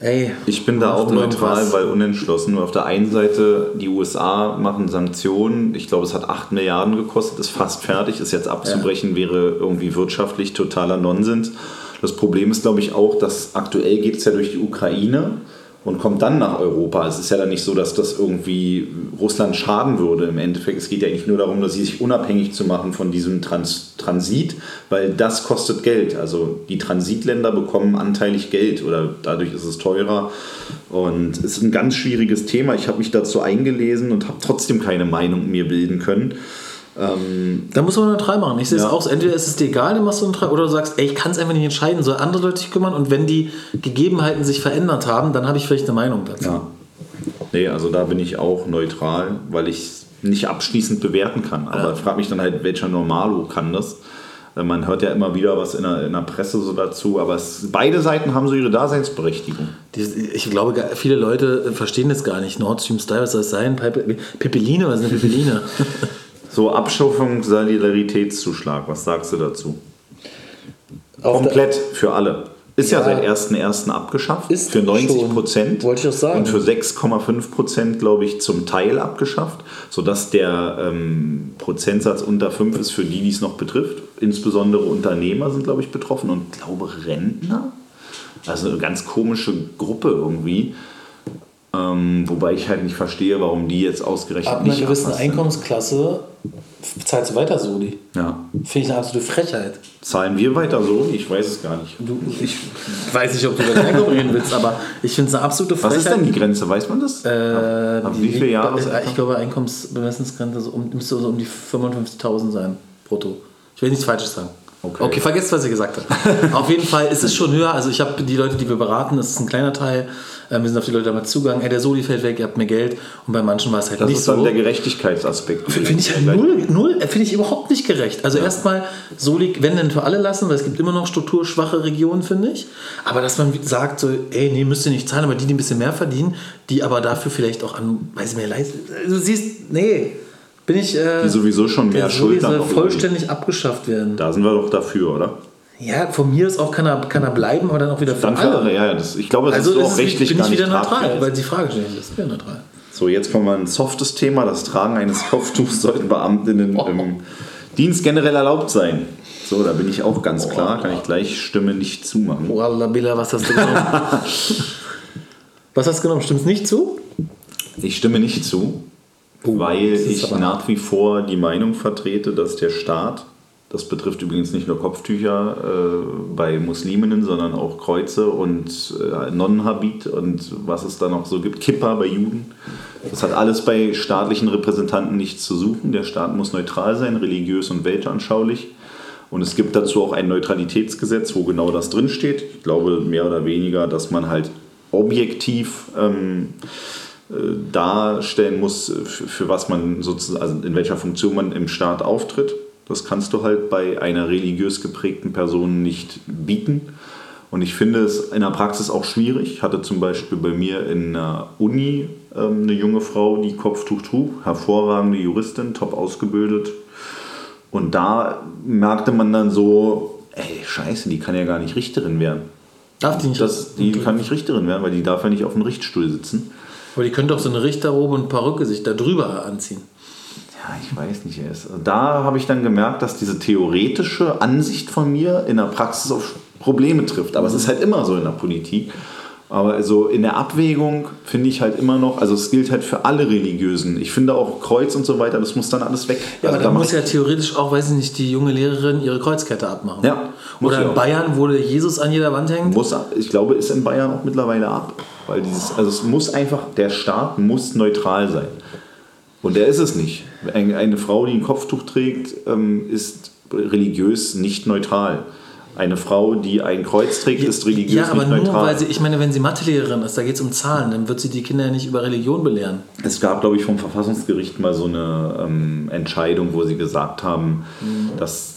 ey. Ich bin da auch neutral, irgendwas. weil unentschlossen. Auf der einen Seite, die USA machen Sanktionen. Ich glaube, es hat 8 Milliarden gekostet, ist fast fertig. Ist jetzt abzubrechen, wäre irgendwie wirtschaftlich totaler Nonsens. Das Problem ist, glaube ich, auch, dass aktuell geht es ja durch die Ukraine und kommt dann nach Europa. Es ist ja dann nicht so, dass das irgendwie Russland schaden würde. Im Endeffekt, es geht ja eigentlich nur darum, dass sie sich unabhängig zu machen von diesem Trans Transit, weil das kostet Geld. Also die Transitländer bekommen anteilig Geld oder dadurch ist es teurer. Und es ist ein ganz schwieriges Thema. Ich habe mich dazu eingelesen und habe trotzdem keine Meinung mir bilden können. Da muss man neutral machen. Ich sehe es Ja. auch so. Entweder ist es dir egal, dann machst du neutral, oder du sagst, ey, ich kann es einfach nicht entscheiden, soll andere Leute sich kümmern und wenn die Gegebenheiten sich verändert haben, dann habe ich vielleicht eine Meinung dazu. Ja. Nee, also da bin ich auch neutral, weil ich es nicht abschließend bewerten kann. Aber ich frage mich dann halt, welcher Normalo kann das? Äh, Man hört ja immer wieder was in der, in der Presse so dazu, aber es, beide Seiten haben so ihre Daseinsberechtigung. Ich glaube, viele Leute verstehen das gar nicht. Nord Stream Style, was soll das sein? Pipeline, was ist eine Pipeline? So, Abschaffung Solidaritätszuschlag, was sagst du dazu? Auf Komplett für alle. Ist ja, Ja. seit 1.1. abgeschafft. Ist für 90 schon. Prozent. Wollte ich auch sagen. Und für 6,5 Prozent, glaube ich, zum Teil abgeschafft, sodass der ähm, Prozentsatz unter 5 ist für die, die es noch betrifft. Insbesondere Unternehmer sind, glaube ich, betroffen und glaube Rentner. Also eine ganz komische Gruppe irgendwie. Ähm, wobei ich halt nicht verstehe, warum die jetzt ausgerechnet Ab einer nicht gewissen erfasst sind. Einkommensklasse Zahlst du weiter, Soli? Ja. Finde ich eine absolute Frechheit. Zahlen wir weiter so? Ich weiß es gar nicht. Du, ich weiß nicht, ob du das einkommentieren willst, aber ich finde es eine absolute Frechheit. Was ist denn die Grenze? Weiß man das? Äh, Ab wie viele Jahre? bei- Ich glaube, Einkommensbemessungsgrenze so um, müsste so um die 55.000 sein, brutto. Ich will nichts Falsches sagen. Okay. okay, vergesst, was ich gesagt habe. Auf jeden Fall ist es schon höher. Also ich habe die Leute, die wir beraten, das ist ein kleiner Teil. Ähm, Wir sind auf die Leute damit zugegangen. Hey, der Soli fällt weg, ihr habt mehr Geld. Und bei manchen war es halt Das nicht ist dann so. der Gerechtigkeitsaspekt. Finde ich halt null, null finde ich überhaupt nicht gerecht. Also erstmal Soli, wenn denn für alle lassen, weil es gibt immer noch strukturschwache Regionen, finde ich. Aber dass man sagt, so, ey, nee, müsst ihr nicht zahlen, aber die, die ein bisschen mehr verdienen, die aber dafür vielleicht auch an, weiß ich mehr, leisten. Du siehst, nee, bin ich. Äh, Die sowieso schon mehr Schuld haben. vollständig abgeschafft werden. Da sind wir doch dafür, oder? Ja, von mir aus auch kann er, kann er bleiben, aber dann auch wieder für Dann für alle. alle, ja. Das, ich glaube, das Also ist das auch ist, rechtlich bin gar ich nicht wieder neutral, tragfähig. weil die Frage stellen, das ist wieder neutral. So, jetzt kommen wir ein softes Thema. Das Tragen eines Kopftuchs sollten Beamtinnen Oh. im Dienst generell erlaubt sein. So, da bin ich auch ganz klar. Kann ich gleich Stimme nicht zumachen. Wallah, Billa, was hast du genommen? was hast du genommen? Stimmt's nicht zu? Ich stimme nicht zu, Oh, weil ich nach wie vor die Meinung vertrete, dass der Staat, das betrifft übrigens nicht nur Kopftücher äh, bei Musliminnen, sondern auch Kreuze und äh, Nonnenhabit und was es da noch so gibt, Kippa bei Juden. Das hat alles bei staatlichen Repräsentanten nichts zu suchen. Der Staat muss neutral sein, religiös und weltanschaulich. Und es gibt dazu auch ein Neutralitätsgesetz, wo genau das drinsteht. Ich glaube mehr oder weniger, dass man halt objektiv ähm, äh, darstellen muss, für, für was man sozusagen, also in welcher Funktion man im Staat auftritt. Das kannst du halt bei einer religiös geprägten Person nicht bieten. Und ich finde es in der Praxis auch schwierig. Ich hatte zum Beispiel bei mir in der Uni ähm, eine junge Frau, die Kopftuch trug, hervorragende Juristin, top ausgebildet. Und da merkte man dann so, ey, scheiße, die kann ja gar nicht Richterin werden. Darf die nicht? Das, die kann nicht Richterin werden, weil die darf ja nicht auf dem Richtstuhl sitzen. Aber die können doch so eine Richterrobe und Perücke sich da drüber anziehen. Ja, ich weiß nicht. Da habe ich dann gemerkt, dass diese theoretische Ansicht von mir in der Praxis auf Probleme trifft. Aber es ist halt immer so in der Politik. Aber also in der Abwägung finde ich halt immer noch, also es gilt halt für alle Religiösen. Ich finde auch Kreuz und so weiter, das muss dann alles weg. Ja, also aber da mach muss ja theoretisch auch, weiß ich nicht, die junge Lehrerin ihre Kreuzkette abmachen. Ja, Oder in. Bayern, wo Jesus an jeder Wand hängt. muss, ich glaube, ist in Bayern auch mittlerweile ab. Weil dieses, also es muss einfach, der Staat muss neutral sein. Und der ist es nicht. Eine, Frau, die ein Kopftuch trägt, ähm, ist religiös nicht neutral. Eine Frau, die ein Kreuz trägt, ist religiös Ja, aber nicht nur neutral. weil sie, ich meine, wenn sie Mathelehrerin ist, da geht es um Zahlen, dann wird sie die Kinder ja nicht über Religion belehren. Es gab, glaube ich, vom Verfassungsgericht mal so eine ähm, Entscheidung, wo sie gesagt haben, dass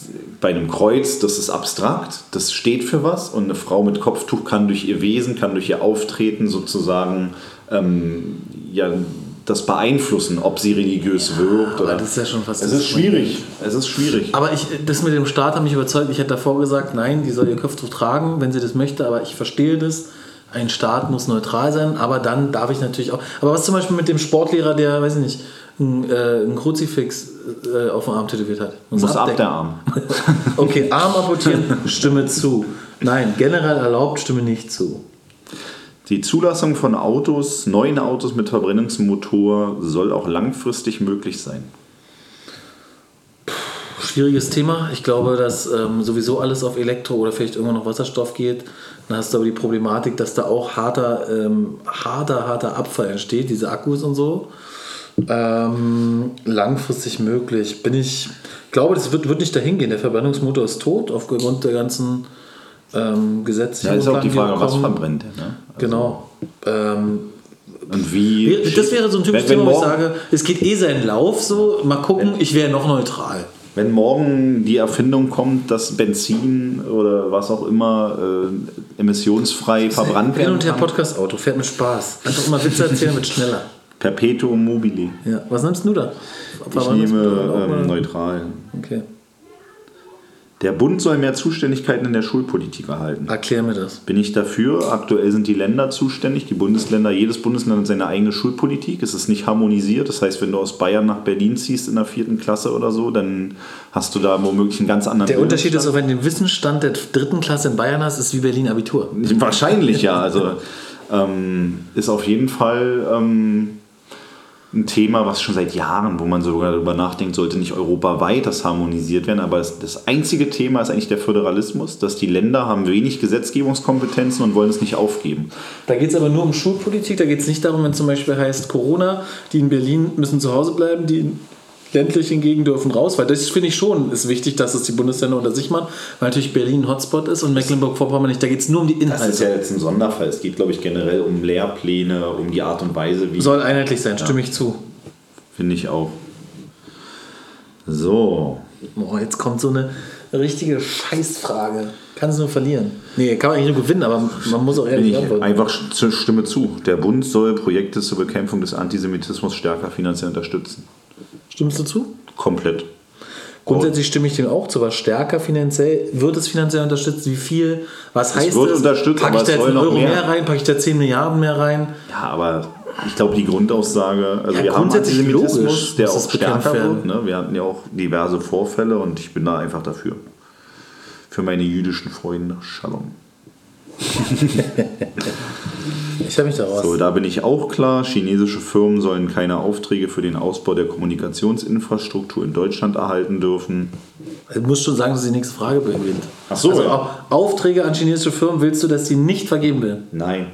bei einem Kreuz, das ist abstrakt, das steht für was und eine Frau mit Kopftuch kann durch ihr Wesen, kann durch ihr Auftreten sozusagen ähm, ja, das beeinflussen, ob sie religiös wirkt. aber Oder das ist ja schon fast es ist schwierig. Es ist schwierig. Aber ich, das mit dem Staat hat mich überzeugt. Ich hätte davor gesagt, nein, die soll ihr Kopftuch tragen, wenn sie das möchte, aber ich verstehe das. Ein Staat muss neutral sein, aber dann darf ich natürlich auch. Aber was zum Beispiel mit dem Sportlehrer, der, weiß ich nicht, ein, äh, ein Kruzifix äh, auf dem Arm tätowiert hat? Muss ab abdecken. der Arm. Okay, Arm amputieren, Stimme zu. Nein, generell erlaubt, Stimme nicht zu. Die Zulassung von Autos, neuen Autos mit Verbrennungsmotor, soll auch langfristig möglich sein. Schwieriges Thema. Ich glaube, dass ähm, sowieso alles auf Elektro oder vielleicht irgendwann noch Wasserstoff geht. Dann hast du aber die Problematik, dass da auch harter, ähm, harter, harter Abfall entsteht, diese Akkus und so. Ähm, langfristig möglich. Bin ich, glaube, das wird, wird nicht dahin gehen. Der Verbrennungsmotor ist tot aufgrund der ganzen ähm, Gesetze. Ja, ist auch die Frage, was verbrennt er. Ne? Genau. Ähm, Und wie. das wäre so ein typisches Thema, wo ich sage, es geht eh seinen Lauf so. Mal gucken, ich wäre noch neutral. Wenn morgen die Erfindung kommt, dass Benzin oder was auch immer äh, emissionsfrei verbrannt Hin werden und her kann. Podcast-Auto, fährt mit Spaß. Einfach immer Witze erzählen, wird schneller. Perpetuum mobile. Ja. Was nimmst du da? Ich nehme ähm, neutral. Okay. Der Bund soll mehr Zuständigkeiten in der Schulpolitik erhalten. Erklär mir das. Bin ich dafür. Aktuell sind die Länder zuständig, die Bundesländer, jedes Bundesland hat seine eigene Schulpolitik. Es ist nicht harmonisiert. Das heißt, wenn du aus Bayern nach Berlin ziehst in der vierten Klasse oder so, dann hast du da womöglich einen ganz anderen Der Unterschied ist auch, wenn du den Wissensstand der dritten Klasse in Bayern hast, ist wie Berlin Abitur. Wahrscheinlich ja. Also ähm, ist auf jeden Fall ähm, ein Thema, was schon seit Jahren, wo man sogar darüber nachdenkt, sollte nicht europaweit das harmonisiert werden. Aber das, einzige Thema ist eigentlich der Föderalismus, dass die Länder haben wenig Gesetzgebungskompetenzen und wollen es nicht aufgeben. Da geht es aber nur um Schulpolitik, da geht es nicht darum, wenn zum Beispiel heißt Corona, die in Berlin müssen zu Hause bleiben, die in ländlichen Gegenden dürfen raus, weil das finde ich schon ist wichtig, dass es die Bundesländer unter sich machen, weil natürlich Berlin ein Hotspot ist und Mecklenburg-Vorpommern nicht. Da geht es nur um die Inhalte. Das ist ja jetzt ein Sonderfall. Es geht, glaube ich, generell um Lehrpläne, um die Art und Weise, wie. Soll einheitlich sein, stimme ich zu. Finde ich auch. So. Oh, jetzt kommt so eine richtige Scheißfrage. Kannst du nur verlieren. Nee, kann man eigentlich nur gewinnen, aber man muss auch ehrlich ich antworten. einfach Stimme zu. Der Bund soll Projekte zur Bekämpfung des Antisemitismus stärker finanziell unterstützen. Stimmst du zu? Komplett. Grundsätzlich stimme ich dem auch zu, was stärker finanziell, wird es finanziell unterstützt, wie viel, was heißt wird es? unterstützt, Packe ich da es jetzt einen Euro mehr. mehr. rein, packe ich da 10 Milliarden mehr rein? Ja, aber ich glaube, die Grundaussage, also Ja, wir haben Antisemitismus, logisch der auch das stärker wird. Ne? Wir hatten ja auch diverse Vorfälle und ich bin da einfach dafür. Für meine jüdischen Freunde. Shalom. Ich habe mich da raus. So, da bin ich auch klar. Chinesische Firmen sollen keine Aufträge für den Ausbau der Kommunikationsinfrastruktur in Deutschland erhalten dürfen. Ich muss schon sagen, dass die nächste Frage beginnt. Ach so, also ja. Aufträge an chinesische Firmen willst du, dass die nicht vergeben werden? Nein.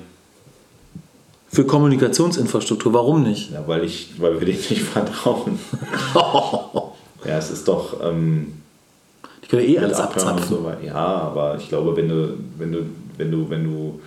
Für Kommunikationsinfrastruktur, warum nicht? Ja, weil, ich, weil wir denen nicht vertrauen. Ja, es ist doch. Ähm, Die können ja eh alles abzapfen. so. Ja, aber ich glaube, wenn du, wenn du, wenn du, wenn du.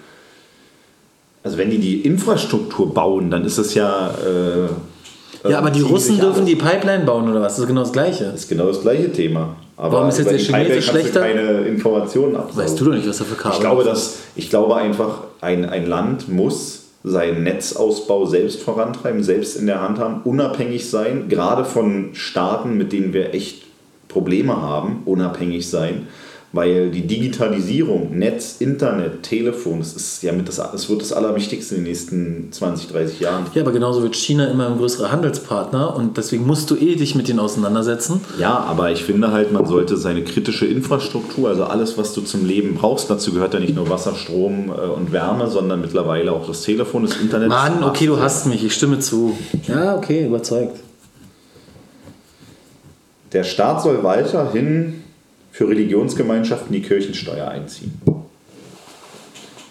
Also wenn die die Infrastruktur bauen, dann ist es ja. Äh, Ja, aber die Russen dürfen die Pipeline bauen oder was? Das ist genau das Gleiche. Das ist genau das gleiche Thema. Aber Warum ist jetzt der Chinese schlechter? keine Informationen absaugen. Weißt du doch nicht, was da für Kabel Ich glaube, dass, ich glaube einfach, ein, ein Land muss seinen Netzausbau selbst vorantreiben, selbst in der Hand haben, unabhängig sein, gerade von Staaten, mit denen wir echt Probleme haben, unabhängig sein, weil die Digitalisierung, Netz, Internet, Telefon, das ist ja mit das, das wird das Allerwichtigste in den nächsten 20, 30 Jahren. Ja, aber genauso wird China immer ein größerer Handelspartner und deswegen musst du eh dich mit denen auseinandersetzen. Ja, aber ich finde halt, man sollte seine kritische Infrastruktur, also alles, was du zum Leben brauchst, dazu gehört ja nicht nur Wasser, Strom äh, und Wärme, sondern mittlerweile auch das Telefon, das Internet. Mann, okay, du hast mich, ich stimme zu. Ja, okay, überzeugt. Der Staat soll weiterhin für Religionsgemeinschaften die Kirchensteuer einziehen.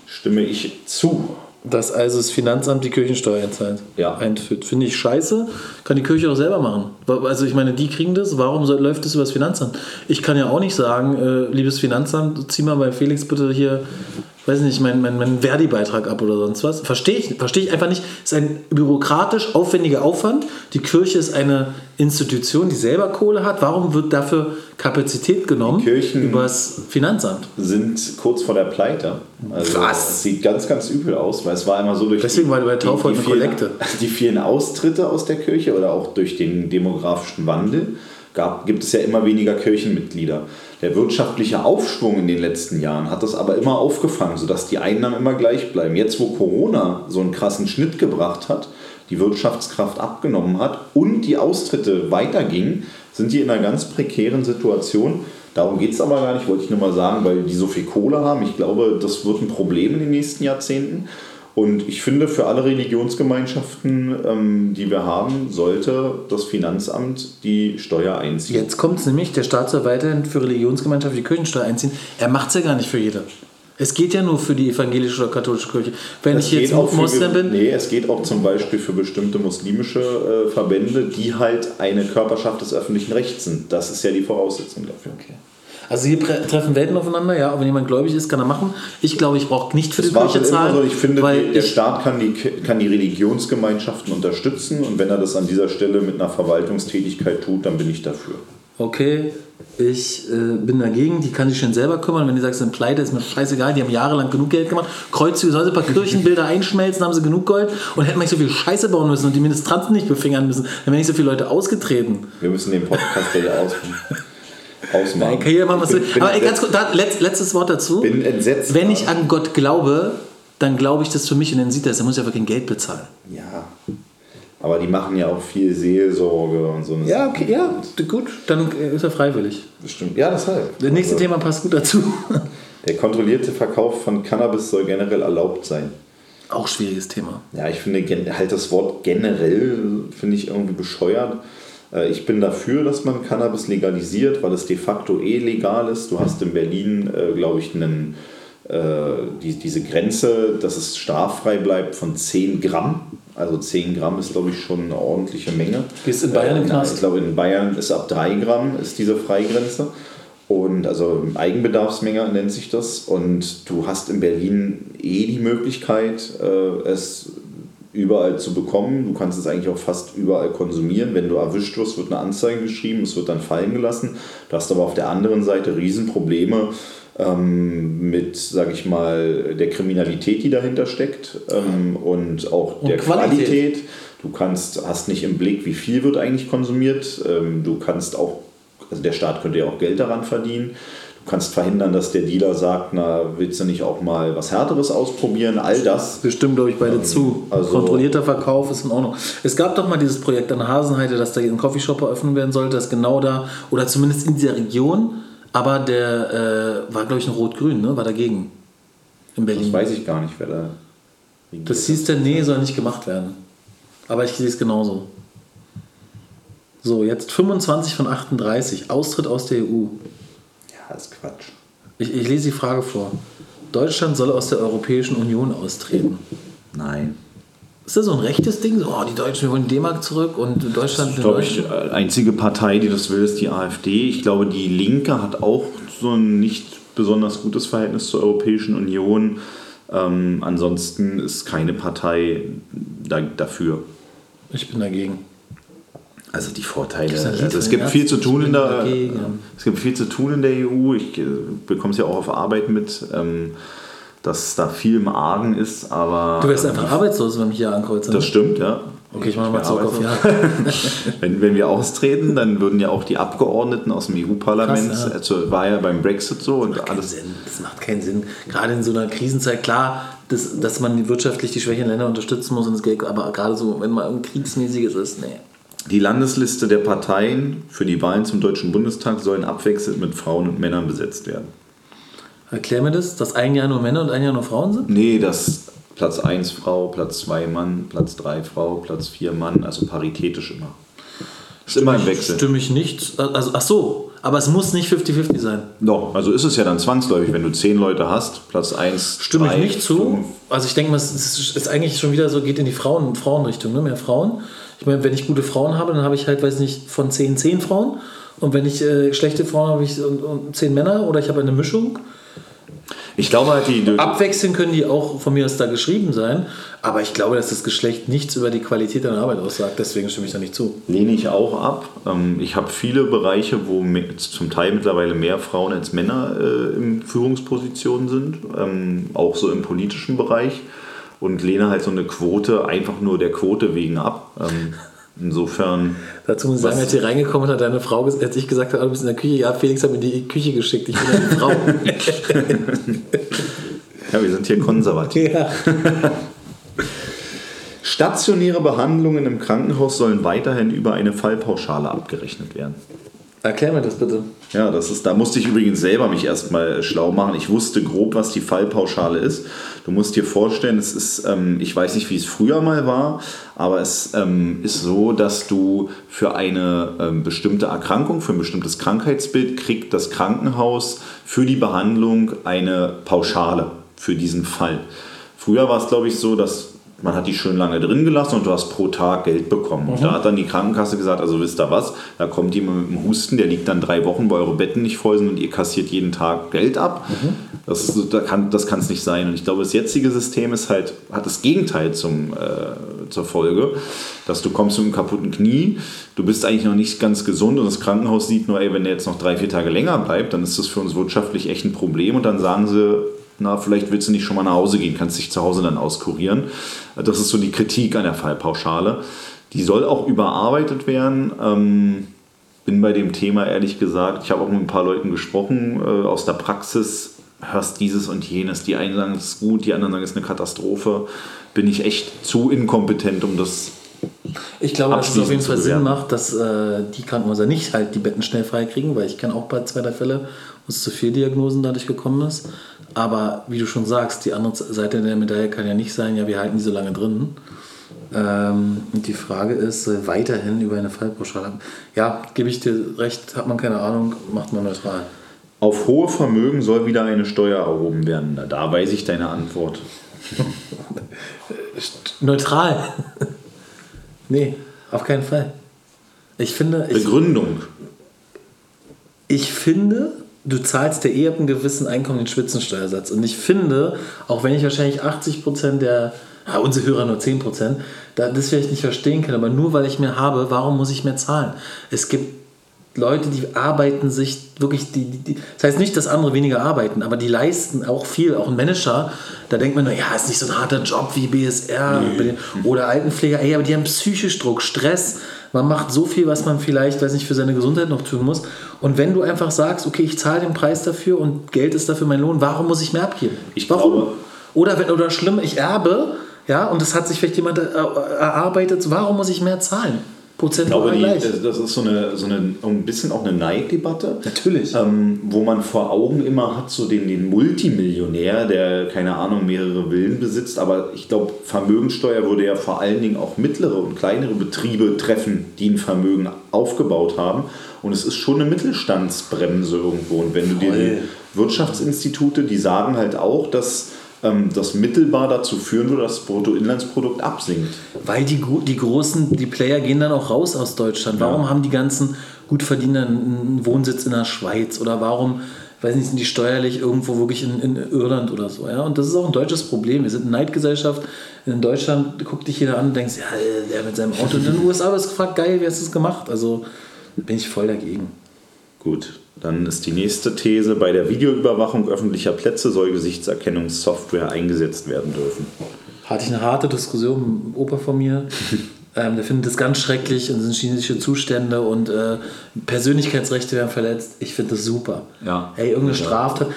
Stimme ich zu. Dass also das Finanzamt die Kirchensteuer einzahlt. Ja. einführt. Finde ich scheiße. Kann die Kirche auch selber machen. Also ich meine, die kriegen das. Warum soll, läuft das über das Finanzamt? Ich kann ja auch nicht sagen, äh, liebes Finanzamt, zieh mal bei Felix bitte hier, weiß nicht, meinen mein, mein Verdi-Beitrag ab oder sonst was. Verstehe ich, verstehe ich einfach nicht. Ist ein bürokratisch aufwendiger Aufwand. Die Kirche ist eine Institution, die selber Kohle hat. Warum wird dafür Kapazität genommen Kirchen- übers Finanzamt? Sind kurz vor der Pleite. Also Was? Es sieht ganz, ganz übel aus, weil es war immer so durch Deswegen war bei der Taufe heute eine vielen, Kollekte. die vielen Austritte aus der Kirche oder auch durch den demografischen Wandel gab, gibt es ja immer weniger Kirchenmitglieder. Der wirtschaftliche Aufschwung in den letzten Jahren hat das aber immer aufgefangen, sodass die Einnahmen immer gleich bleiben. Jetzt, wo Corona so einen krassen Schnitt gebracht hat, die Wirtschaftskraft abgenommen hat und die Austritte weitergingen, sind die in einer ganz prekären Situation. Darum geht es aber gar nicht, wollte ich nur mal sagen, weil die so viel Kohle haben. Ich glaube, das wird ein Problem in den nächsten Jahrzehnten. Und ich finde, für alle Religionsgemeinschaften, ähm, die wir haben, sollte das Finanzamt die Steuer einziehen. Jetzt kommt es nämlich, der Staat soll weiterhin für Religionsgemeinschaft die Kirchensteuer einziehen. Er macht es ja gar nicht für jede. Es geht ja nur für die evangelische oder katholische Kirche. Wenn Es ich jetzt auch Moslem bin, Nee, es geht auch zum Beispiel für bestimmte muslimische äh, Verbände, die halt eine Körperschaft des öffentlichen Rechts sind. Das ist ja die Voraussetzung dafür. Also hier treffen Welten aufeinander, ja, aber wenn jemand gläubig ist, kann er machen. Ich glaube, ich brauche nicht für Das die Kirche zahlen, so. Ich finde, weil die- der ich, Staat kann die, kann die Religionsgemeinschaften unterstützen und wenn er das an dieser Stelle mit einer Verwaltungstätigkeit tut, dann bin ich dafür. okay, ich äh, bin dagegen, die kann sich schon selber kümmern. Wenn du sagst, sind pleite, ist mir scheißegal, die haben jahrelang genug Geld gemacht. Kreuzzüge, sollen sie ein paar Kirchenbilder einschmelzen, haben sie genug Gold und hätten wir nicht so viel Scheiße bauen müssen und die Ministranten nicht befingern müssen, dann wären nicht so viele Leute ausgetreten. Wir müssen den Podcast ja aus, ausmachen. Nein, kann jeder machen, was will. Aber ey, ganz kurz, da, letz, letztes Wort dazu. bin entsetzt. Wenn ich an Gott glaube, dann glaube ich das für mich und dann sieht er es, dann muss ich aber kein Geld bezahlen. Ja. Aber die machen ja auch viel Seelsorge und so. Ja, okay, ja, gut, dann äh, ist er freiwillig. Bestimmt. Ja, deshalb. Das nächste Also, Thema passt gut dazu. Der kontrollierte Verkauf von Cannabis soll generell erlaubt sein. Auch schwieriges Thema. Ja, ich finde halt das Wort generell finde ich irgendwie bescheuert. Äh, ich bin dafür, dass man Cannabis legalisiert, weil es de facto eh legal ist. Du hast in Berlin, äh, glaube ich, einen, äh, die, diese Grenze, dass es straffrei bleibt von 10 Gramm. Also 10 Gramm ist, glaube ich, schon eine ordentliche Menge. Ist in Bayern im Knast? Ich glaube, in Bayern ist ab 3 Gramm ist diese Freigrenze. Und also Eigenbedarfsmenge nennt sich das. Und du hast in Berlin eh die Möglichkeit, es überall zu bekommen. Du kannst es eigentlich auch fast überall konsumieren. Wenn du erwischt wirst, wird eine Anzeige geschrieben, es wird dann fallen gelassen. Du hast aber auf der anderen Seite Riesenprobleme ähm, mit, sag ich mal, der Kriminalität, die dahinter steckt ähm, und auch und der Qualität. Qualität. Du kannst, hast nicht im Blick, wie viel wird eigentlich konsumiert. Ähm, du kannst auch, also der Staat könnte ja auch Geld daran verdienen. Du kannst verhindern, dass der Dealer sagt, na, willst du nicht auch mal was Härteres ausprobieren? All das. Bestimmt, glaube ich, beide ähm, zu. Also Kontrollierter Verkauf ist in Ordnung. Es gab doch mal dieses Projekt an Hasenheide, dass da ein Coffeeshop eröffnet werden sollte, das genau da, oder zumindest in dieser Region, aber der äh, war, glaube ich, ein Rot-Grün, ne? war dagegen. In Berlin. Das weiß ich gar nicht, wer da. Das hieß der, nee, soll nicht gemacht werden. Aber ich sehe es genauso. So, jetzt 25 von 38. Austritt aus der EU. Das ist Quatsch. Ich, ich lese die Frage vor. Deutschland soll aus der Europäischen Union austreten. Nein. Ist das so ein rechtes Ding? So, oh, die Deutschen wollen D-Mark zurück und Deutschland. Ich die einzige Partei, die das will, ist die AfD. Ich glaube, die Linke hat auch so ein nicht besonders gutes Verhältnis zur Europäischen Union. Ähm, ansonsten ist keine Partei da, dafür. Ich bin dagegen. Also die Vorteile. Also es gibt viel zu tun in der es gibt viel zu tun in der EU. Ich äh, bekomme es ja auch auf Arbeit mit, ähm, dass da viel im Argen ist, aber. Du wärst einfach ähm, arbeitslos, wenn mich hier ankreuze. Das stimmt, ja. Okay, ich mache mal zurück auf ja. wenn, wenn wir austreten, dann würden ja auch die Abgeordneten aus dem EU-Parlament, ja. also war ja beim Brexit so und das alles. Sinn. Das macht keinen Sinn. Gerade in so einer Krisenzeit, klar, dass, dass man wirtschaftlich die schwächeren Länder unterstützen muss und das Geld, aber gerade so, wenn mal ein kriegsmäßiges ist, nee. Die Landesliste der Parteien für die Wahlen zum Deutschen Bundestag sollen abwechselnd mit Frauen und Männern besetzt werden. Erklär mir das, dass ein Jahr nur Männer und ein Jahr nur Frauen sind? Nee, dass Platz 1 Frau, Platz 2 Mann, Platz 3 Frau, Platz 4 Mann, also paritätisch immer. Ist stimme immer im Wechsel. Stimme ich nicht. Also, ach so, aber es muss nicht 50-50 sein. Doch, also ist es ja dann zwangsläufig, wenn du 10 Leute hast, Platz 1. Stimme drei, ich nicht zu. Fünf. Also ich denke mal, es ist eigentlich schon wieder so, geht in die Frauen, Frauenrichtung, ne? mehr Frauen. Ich meine, wenn ich gute Frauen habe, dann habe ich halt, weiß nicht, von 10, 10 Frauen. Und wenn ich äh, schlechte Frauen habe, habe ich und, und 10 Männer oder ich habe eine Mischung. Ich glaube halt, die. Abwechseln können die auch von mir aus da geschrieben sein, aber ich glaube, dass das Geschlecht nichts über die Qualität deiner Arbeit aussagt, deswegen stimme ich da nicht zu. Lehne ich auch ab. Ähm, ich habe viele Bereiche, wo zum Teil mittlerweile mehr Frauen als Männer äh, in Führungspositionen sind, ähm, auch so im politischen Bereich und lehne halt so eine Quote einfach nur der Quote wegen ab. Ähm, insofern. Dazu muss ich sagen, als hier reingekommen hat deine Frau, als ich gesagt habe, du bist in der Küche, ja, Felix hat mir die Küche geschickt, ich bin eine Frau. ja, wir sind hier konservativ. Ja. Stationäre Behandlungen im Krankenhaus sollen weiterhin über eine Fallpauschale abgerechnet werden. Erklär mir das bitte. Ja, das ist, da musste ich übrigens selber mich erstmal schlau machen. Ich wusste grob, was die Fallpauschale ist. Du musst dir vorstellen, es ist, ähm, ich weiß nicht, wie es früher mal war, aber es ähm, ist so, dass du für eine ähm, bestimmte Erkrankung, für ein bestimmtes Krankheitsbild kriegt das Krankenhaus für die Behandlung eine Pauschale für diesen Fall. Früher war es, glaube ich, so, dass man hat die schön lange drin gelassen und du hast pro Tag Geld bekommen. Mhm. Und da hat dann die Krankenkasse gesagt, also wisst ihr was, da kommt jemand mit dem Husten, der liegt dann drei Wochen, weil eure Betten nicht voll sind und ihr kassiert jeden Tag Geld ab. Mhm. Das, da kann, das kann es nicht sein. Und ich glaube, das jetzige System ist halt, hat das Gegenteil zum, äh, zur Folge, dass du kommst mit einem kaputten Knie, du bist eigentlich noch nicht ganz gesund und das Krankenhaus sieht nur, ey, wenn der jetzt noch drei, vier Tage länger bleibt, dann ist das für uns wirtschaftlich echt ein Problem und dann sagen sie, na, vielleicht willst du nicht schon mal nach Hause gehen, kannst dich zu Hause dann auskurieren. Das ist so die Kritik an der Fallpauschale. Die soll auch überarbeitet werden. Ähm, bin bei dem Thema ehrlich gesagt, ich habe auch mit ein paar Leuten gesprochen äh, aus der Praxis, hörst dieses und jenes. Die einen sagen, es ist gut, die anderen sagen, es ist eine Katastrophe. Bin ich echt zu inkompetent, um das ich glaube, dass es auf jeden Fall Sinn macht, dass äh, die Krankenhäuser nicht halt die Betten schnell freikriegen, weil ich kenne auch bei zwei, drei Fälle, wo es zu vier Diagnosen dadurch gekommen ist. Aber wie du schon sagst, die andere Seite der Medaille kann ja nicht sein, ja, wir halten die so lange drin. Ähm, und die Frage ist, soll weiterhin über eine Fallpauschale? Ja, gebe ich dir recht, hat man keine Ahnung, macht man neutral. Auf hohe Vermögen soll wieder eine Steuer erhoben werden. Da weiß ich deine Antwort. Neutral. Nee, auf keinen Fall. Ich finde. Ich, Begründung. ich finde, du zahlst ja eh ab einem gewissen Einkommen den Spitzensteuersatz. Und ich finde, auch wenn ich wahrscheinlich 80% der, ja, unsere Hörer nur 10%, da, das vielleicht nicht verstehen kann, aber nur weil ich mehr habe, warum muss ich mehr zahlen? Es gibt Leute, die arbeiten sich wirklich, die, die, das heißt nicht, dass andere weniger arbeiten, aber die leisten auch viel, auch ein Manager, da denkt man, ja, ist nicht so ein harter Job wie BSR oder Altenpfleger, ey, aber die haben psychisch Druck, Stress, man macht so viel, was man vielleicht, weiß nicht, für seine Gesundheit noch tun muss. Und wenn du einfach sagst, okay, ich zahle den Preis dafür und Geld ist dafür mein Lohn, warum muss ich mehr abgeben? Ich warum? glaube- oder, wenn, oder schlimm, ich erbe, ja, und das hat sich vielleicht jemand äh, erarbeitet, warum muss ich mehr zahlen? Ich Prozentual glaube, die, das ist so eine, so eine ein bisschen auch eine Neiddebatte. Natürlich. Ähm, wo man vor Augen immer hat, so den, den Multimillionär, der, keine Ahnung, mehrere Villen besitzt. Aber ich glaube, Vermögensteuer würde ja vor allen Dingen auch mittlere und kleinere Betriebe treffen, die ein Vermögen aufgebaut haben. Und es ist schon eine Mittelstandsbremse irgendwo. Und wenn du dir die Wirtschaftsinstitute, die sagen halt auch, dass das mittelbar dazu führen würde, dass das Bruttoinlandsprodukt absinkt. Weil die, die großen, die Player gehen dann auch raus aus Deutschland. Warum haben die ganzen Gutverdiener einen Wohnsitz in der Schweiz? Oder warum, weiß nicht, sind die steuerlich irgendwo wirklich in, in Irland oder so? Ja? Und das ist auch ein deutsches Problem. Wir sind eine Neidgesellschaft. In Deutschland guckt dich jeder an und denkst, ja, der mit seinem Auto. Und in den USA du gefragt, geil, wie hast du das gemacht? Also bin ich voll dagegen. Gut, dann ist die nächste These, bei der Videoüberwachung öffentlicher Plätze soll Gesichtserkennungssoftware eingesetzt werden dürfen. Hatte ich eine harte Diskussion mit einem Opa von mir. Ähm, der findet das ganz schrecklich und sind chinesische Zustände und äh, Persönlichkeitsrechte werden verletzt. Ich finde das super. Ja. Hey, irgendeine Ja. Straftat.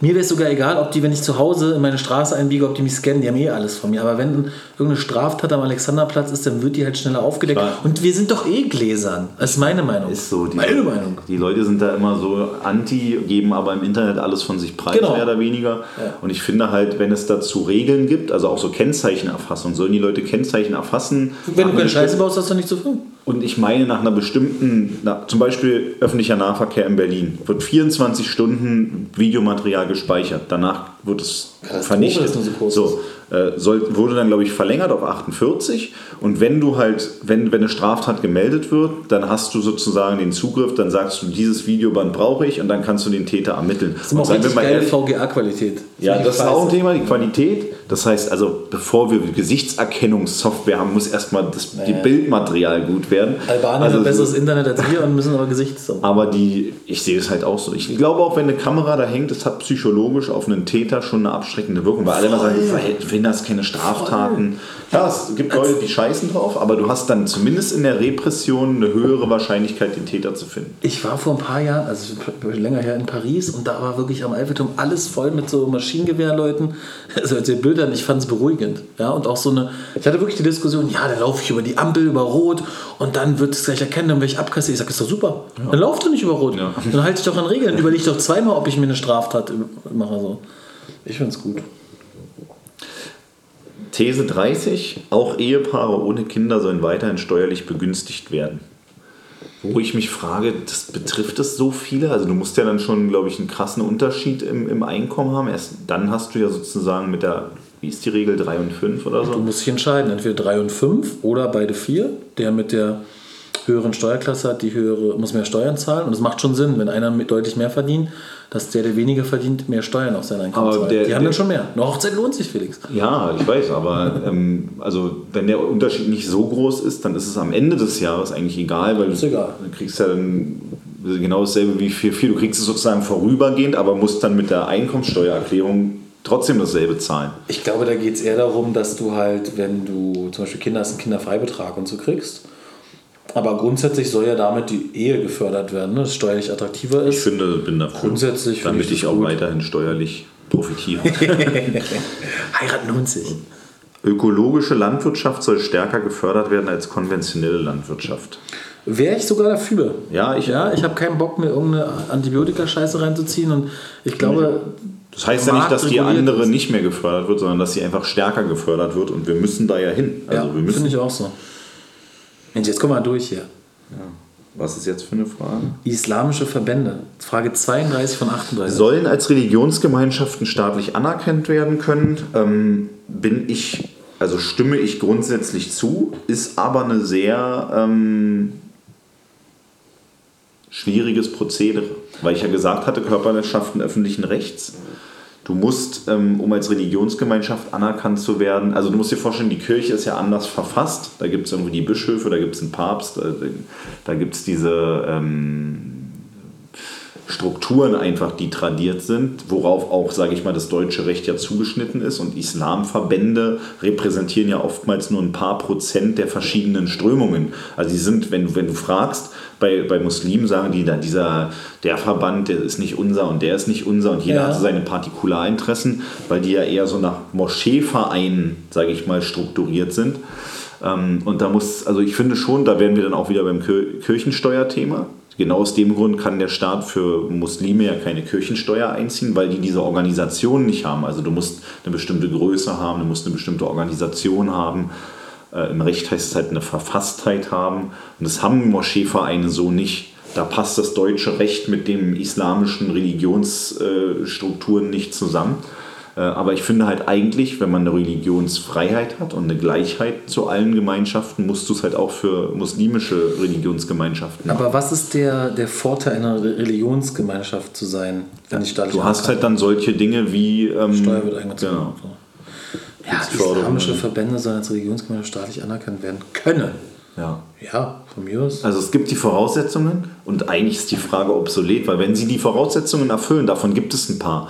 Mir wäre es sogar egal, ob die, wenn ich zu Hause in meine Straße einbiege, ob die mich scannen, die haben eh alles von mir. Aber wenn irgendeine Straftat am Alexanderplatz ist, dann wird die halt schneller aufgedeckt. Klar. Und wir sind doch eh Gläsern. Das ist meine Meinung. Ist so, die, meine Meinung. Die Leute sind da immer so anti, geben aber im Internet alles von sich preis, Genau. mehr oder weniger. Und ich finde halt, wenn es dazu Regeln gibt, also auch so Kennzeichenerfassung, sollen die Leute Kennzeichen erfassen. Wenn du keine Scheiße baust, hast du nicht zu tun. Und ich meine, nach einer bestimmten, na, zum Beispiel öffentlicher Nahverkehr in Berlin, wird 24 Stunden Videomaterial gespeichert. Danach wird es vernichtet. so so, äh, soll, wurde dann, glaube ich, verlängert auf 48. Und wenn du halt, wenn, wenn eine Straftat gemeldet wird, dann hast du sozusagen den Zugriff, dann sagst du, dieses Videoband brauche ich und dann kannst du den Täter ermitteln. Das ist immer auch richtig geile VGA-Qualität. ja, das ist auch ein Thema, die Qualität. Das heißt also, bevor wir Gesichtserkennungssoftware haben, muss erstmal das die Bildmaterial gut werden. Albanien Also hat besseres Internet als wir und müssen aber Gesichts. aber die, ich sehe es halt auch so. Ich glaube auch, wenn eine Kamera da hängt, das hat psychologisch auf einen Täter schon eine abschreckende Wirkung, weil alle immer sagen, du verhinderst keine Straftaten. Ja, es gibt Leute, die scheißen drauf, aber du hast dann zumindest in der Repression eine höhere Wahrscheinlichkeit, den Täter zu finden. Ich war vor ein paar Jahren, also länger her in Paris und da war wirklich am Eiffelturm alles voll mit so Maschinengewehrleuten. Das hört sich blöd an, ich fand es beruhigend. Ja, und auch so eine, ich hatte wirklich die Diskussion, ja, dann laufe ich über die Ampel, über Rot und dann wird es gleich erkennen, dann werde ich abkassiert. Ich sage, ist doch super. Dann lauf doch nicht über Rot. Ja. Dann halte ich doch an Regeln. Überleg doch zweimal, ob ich mir eine Straftat mache. So. Ich finde es gut. These 30, auch Ehepaare ohne Kinder sollen weiterhin steuerlich begünstigt werden. Wo ich mich frage, das betrifft es so viele? Also du musst ja dann schon, glaube ich, einen krassen Unterschied im, im Einkommen haben. Erst dann hast du ja sozusagen mit der, wie ist die Regel, 3 und 5 oder Du so? musst dich entscheiden, entweder 3 und 5 oder beide 4. Der mit der höheren Steuerklasse hat, die höhere, muss mehr Steuern zahlen. Und es macht schon Sinn, wenn einer mit deutlich mehr verdient, dass der, der weniger verdient, mehr Steuern auf sein Einkommen zahlt. der- die haben dann schon mehr. Eine Hochzeit lohnt sich, Felix. Ja, ich weiß, aber ähm, also wenn der Unterschied nicht so groß ist, dann ist es am Ende des Jahres eigentlich egal, weil Ist du, egal. du kriegst ja dann genau dasselbe wie viel, viel. Du kriegst es sozusagen vorübergehend, aber musst dann mit der Einkommensteuererklärung trotzdem dasselbe zahlen. Ich glaube, da geht es eher darum, dass du halt, wenn du zum Beispiel Kinder hast, einen Kinderfreibetrag und so kriegst. Aber grundsätzlich soll ja damit die Ehe gefördert werden, ne? dass es steuerlich attraktiver Ich ist. finde, bin dafür. Grundsätzlich damit ich ich auch gut. weiterhin steuerlich profitiere. Heiraten lohnt sich. Ökologische Landwirtschaft soll stärker gefördert werden als konventionelle Landwirtschaft. Wäre ich sogar dafür. Ja, ich Ja, ich habe keinen Bock, mir irgendeine Antibiotika-Scheiße reinzuziehen und ich glaube, Das heißt ja nicht, dass die andere nicht mehr gefördert wird, sondern dass sie einfach stärker gefördert wird und wir müssen da ja hin. Also ja, finde ich auch so. Mensch, jetzt komm mal durch hier. Ja. Was ist jetzt für eine Frage? Islamische Verbände. Frage 32 von 38. Sollen als Religionsgemeinschaften staatlich anerkannt werden können? Ähm, bin ich, also stimme ich grundsätzlich zu, ist aber eine sehr ähm, schwieriges Prozedere, weil ich ja gesagt hatte, Körperschaften öffentlichen Rechts. Du musst, ähm, um als Religionsgemeinschaft anerkannt zu werden, also du musst dir vorstellen, die Kirche ist ja anders verfasst. Da gibt es irgendwie die Bischöfe, da gibt es einen Papst, da, da gibt es diese ähm, Strukturen einfach, die tradiert sind, worauf auch, sage ich mal, das deutsche Recht ja zugeschnitten ist. Und Islamverbände repräsentieren ja oftmals nur ein paar Prozent der verschiedenen Strömungen. Also die sind, wenn, wenn du fragst, bei, bei Muslimen sagen die dann, dieser, der Verband, der ist nicht unser und der ist nicht unser und jeder ja. hat seine Partikularinteressen, weil die ja eher so nach Moscheevereinen, sage ich mal, strukturiert sind. Ähm, und da muss, also ich finde schon, da wären wir dann auch wieder beim Kirchensteuerthema. Genau aus dem Grund kann der Staat für Muslime ja keine Kirchensteuer einziehen, weil die diese Organisation nicht haben. Also du musst eine bestimmte Größe haben, du musst eine bestimmte Organisation haben. Äh, Im Recht heißt es halt eine Verfasstheit haben. Und das haben Moscheevereine so nicht. Da passt das deutsche Recht mit dem islamischen Religionsstrukturen nicht zusammen. Äh, aber ich finde halt eigentlich, wenn man eine Religionsfreiheit hat und eine Gleichheit zu allen Gemeinschaften, musst du es halt auch für muslimische Religionsgemeinschaften machen. Aber was ist der, der Vorteil einer Religionsgemeinschaft zu sein, wenn ich Du hast halt dann solche Dinge wie... Ähm, Steuer wird eingezogen. Genau. Ja, islamische Verbände sollen als Religionsgemeinschaft staatlich anerkannt werden können. Ja. Ja, von mir aus. Also es gibt die Voraussetzungen und eigentlich ist die Frage obsolet, weil wenn sie die Voraussetzungen erfüllen, davon gibt es ein paar.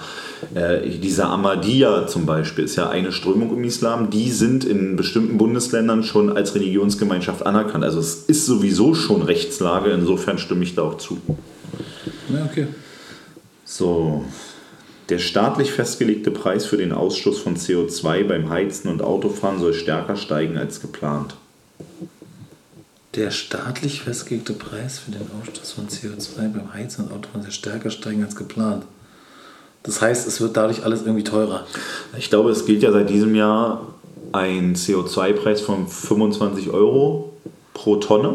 Äh, dieser Ahmadiyya zum Beispiel ist ja eine Strömung im Islam, die sind in bestimmten Bundesländern schon als Religionsgemeinschaft anerkannt. Also es ist sowieso schon Rechtslage, insofern stimme ich da auch zu. Ja, okay. So, der staatlich festgelegte Preis für den Ausstoß von CO2 beim Heizen und Autofahren soll stärker steigen als geplant. Der staatlich festgelegte Preis für den Ausstoß von CO2 beim Heizen und Autofahren soll stärker steigen als geplant. Das heißt, es wird dadurch alles irgendwie teurer. Ich glaube, es gilt ja seit diesem Jahr ein CO2-Preis von 25 Euro pro Tonne.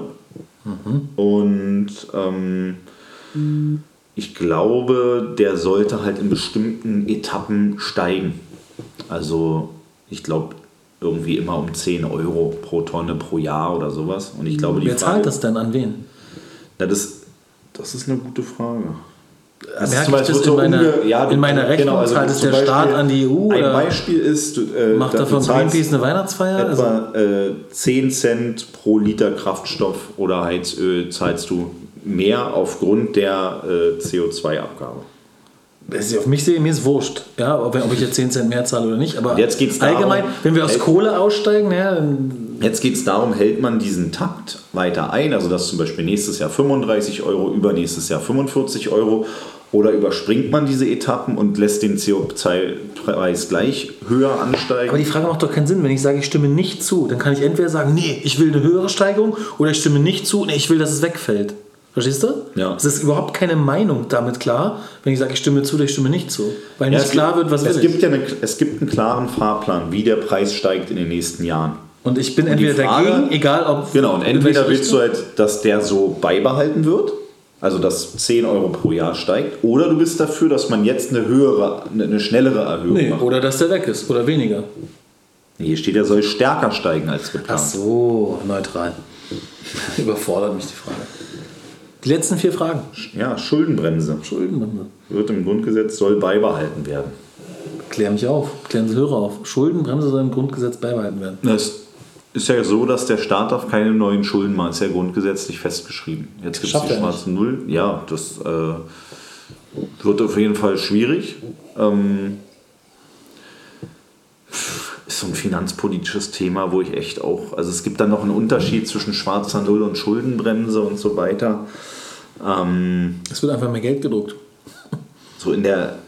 Mhm. Und ähm, mhm ich glaube, der sollte halt in bestimmten Etappen steigen. Also ich glaube irgendwie immer um 10 Euro pro Tonne pro Jahr oder sowas. Und ich glaube, die Wer zahlt das denn an wen? Na, das, das ist eine gute Frage. Das Merke ich das in, meiner, ja, in meiner Rechnung? Genau, also zahlt es der Beispiel, Staat an die EU? Ein Beispiel ist, äh, macht davon Greenpeace eine Weihnachtsfeier? Etwa also? äh, 10 Cent pro Liter Kraftstoff oder Heizöl zahlst du mehr aufgrund der äh, CO2-Abgabe. Wenn ich auf mich sehe, mir ist wurscht, ja, ob, ob ich jetzt 10 Cent mehr zahle oder nicht. Aber jetzt geht's darum, allgemein, wenn wir aus Kohle aussteigen, ja, Jetzt geht es darum, hält man diesen Takt weiter ein, also dass zum Beispiel nächstes Jahr 35 Euro, übernächstes Jahr 45 Euro, oder überspringt man diese Etappen und lässt den CO2-Preis gleich höher ansteigen? Aber die Frage macht doch keinen Sinn. Wenn ich sage, ich stimme nicht zu, dann kann ich entweder sagen, nee, ich will eine höhere Steigerung, oder ich stimme nicht zu, nee, ich will, dass es wegfällt. Verstehst du? Ja. Es ist überhaupt keine Meinung damit klar, wenn ich sage, ich stimme zu oder ich stimme nicht zu. Weil ja, nicht klar gibt, wird, was es will gibt ich. Ja eine, es gibt einen klaren Fahrplan, wie der Preis steigt in den nächsten Jahren. Und ich bin und entweder Frage, dagegen, egal ob. Genau, und entweder willst du halt, dass der so beibehalten wird, also dass 10 Euro pro Jahr steigt, oder du bist dafür, dass man jetzt eine höhere, eine schnellere Erhöhung nee, macht. Oder dass der weg ist, oder weniger. Hier steht, er soll stärker steigen als geplant. Ach so, neutral. Überfordert mich die Frage. Die letzten vier Fragen. Ja, Schuldenbremse. Schuldenbremse. Wird im Grundgesetz, soll beibehalten werden. Klär mich auf, klären Sie Hörer auf. Schuldenbremse soll im Grundgesetz beibehalten werden. Das ist ja so, dass der Staat darf keine neuen Schulden machen. Ist ja grundgesetzlich festgeschrieben. Jetzt gibt es die schwarzen Null. Ja, das äh, wird auf jeden Fall schwierig. Ähm, ist so ein finanzpolitisches Thema, wo ich echt auch, also es gibt dann noch einen Unterschied zwischen schwarzer Null und Schuldenbremse und so weiter. Ähm, es wird einfach mehr Geld gedruckt. So in der,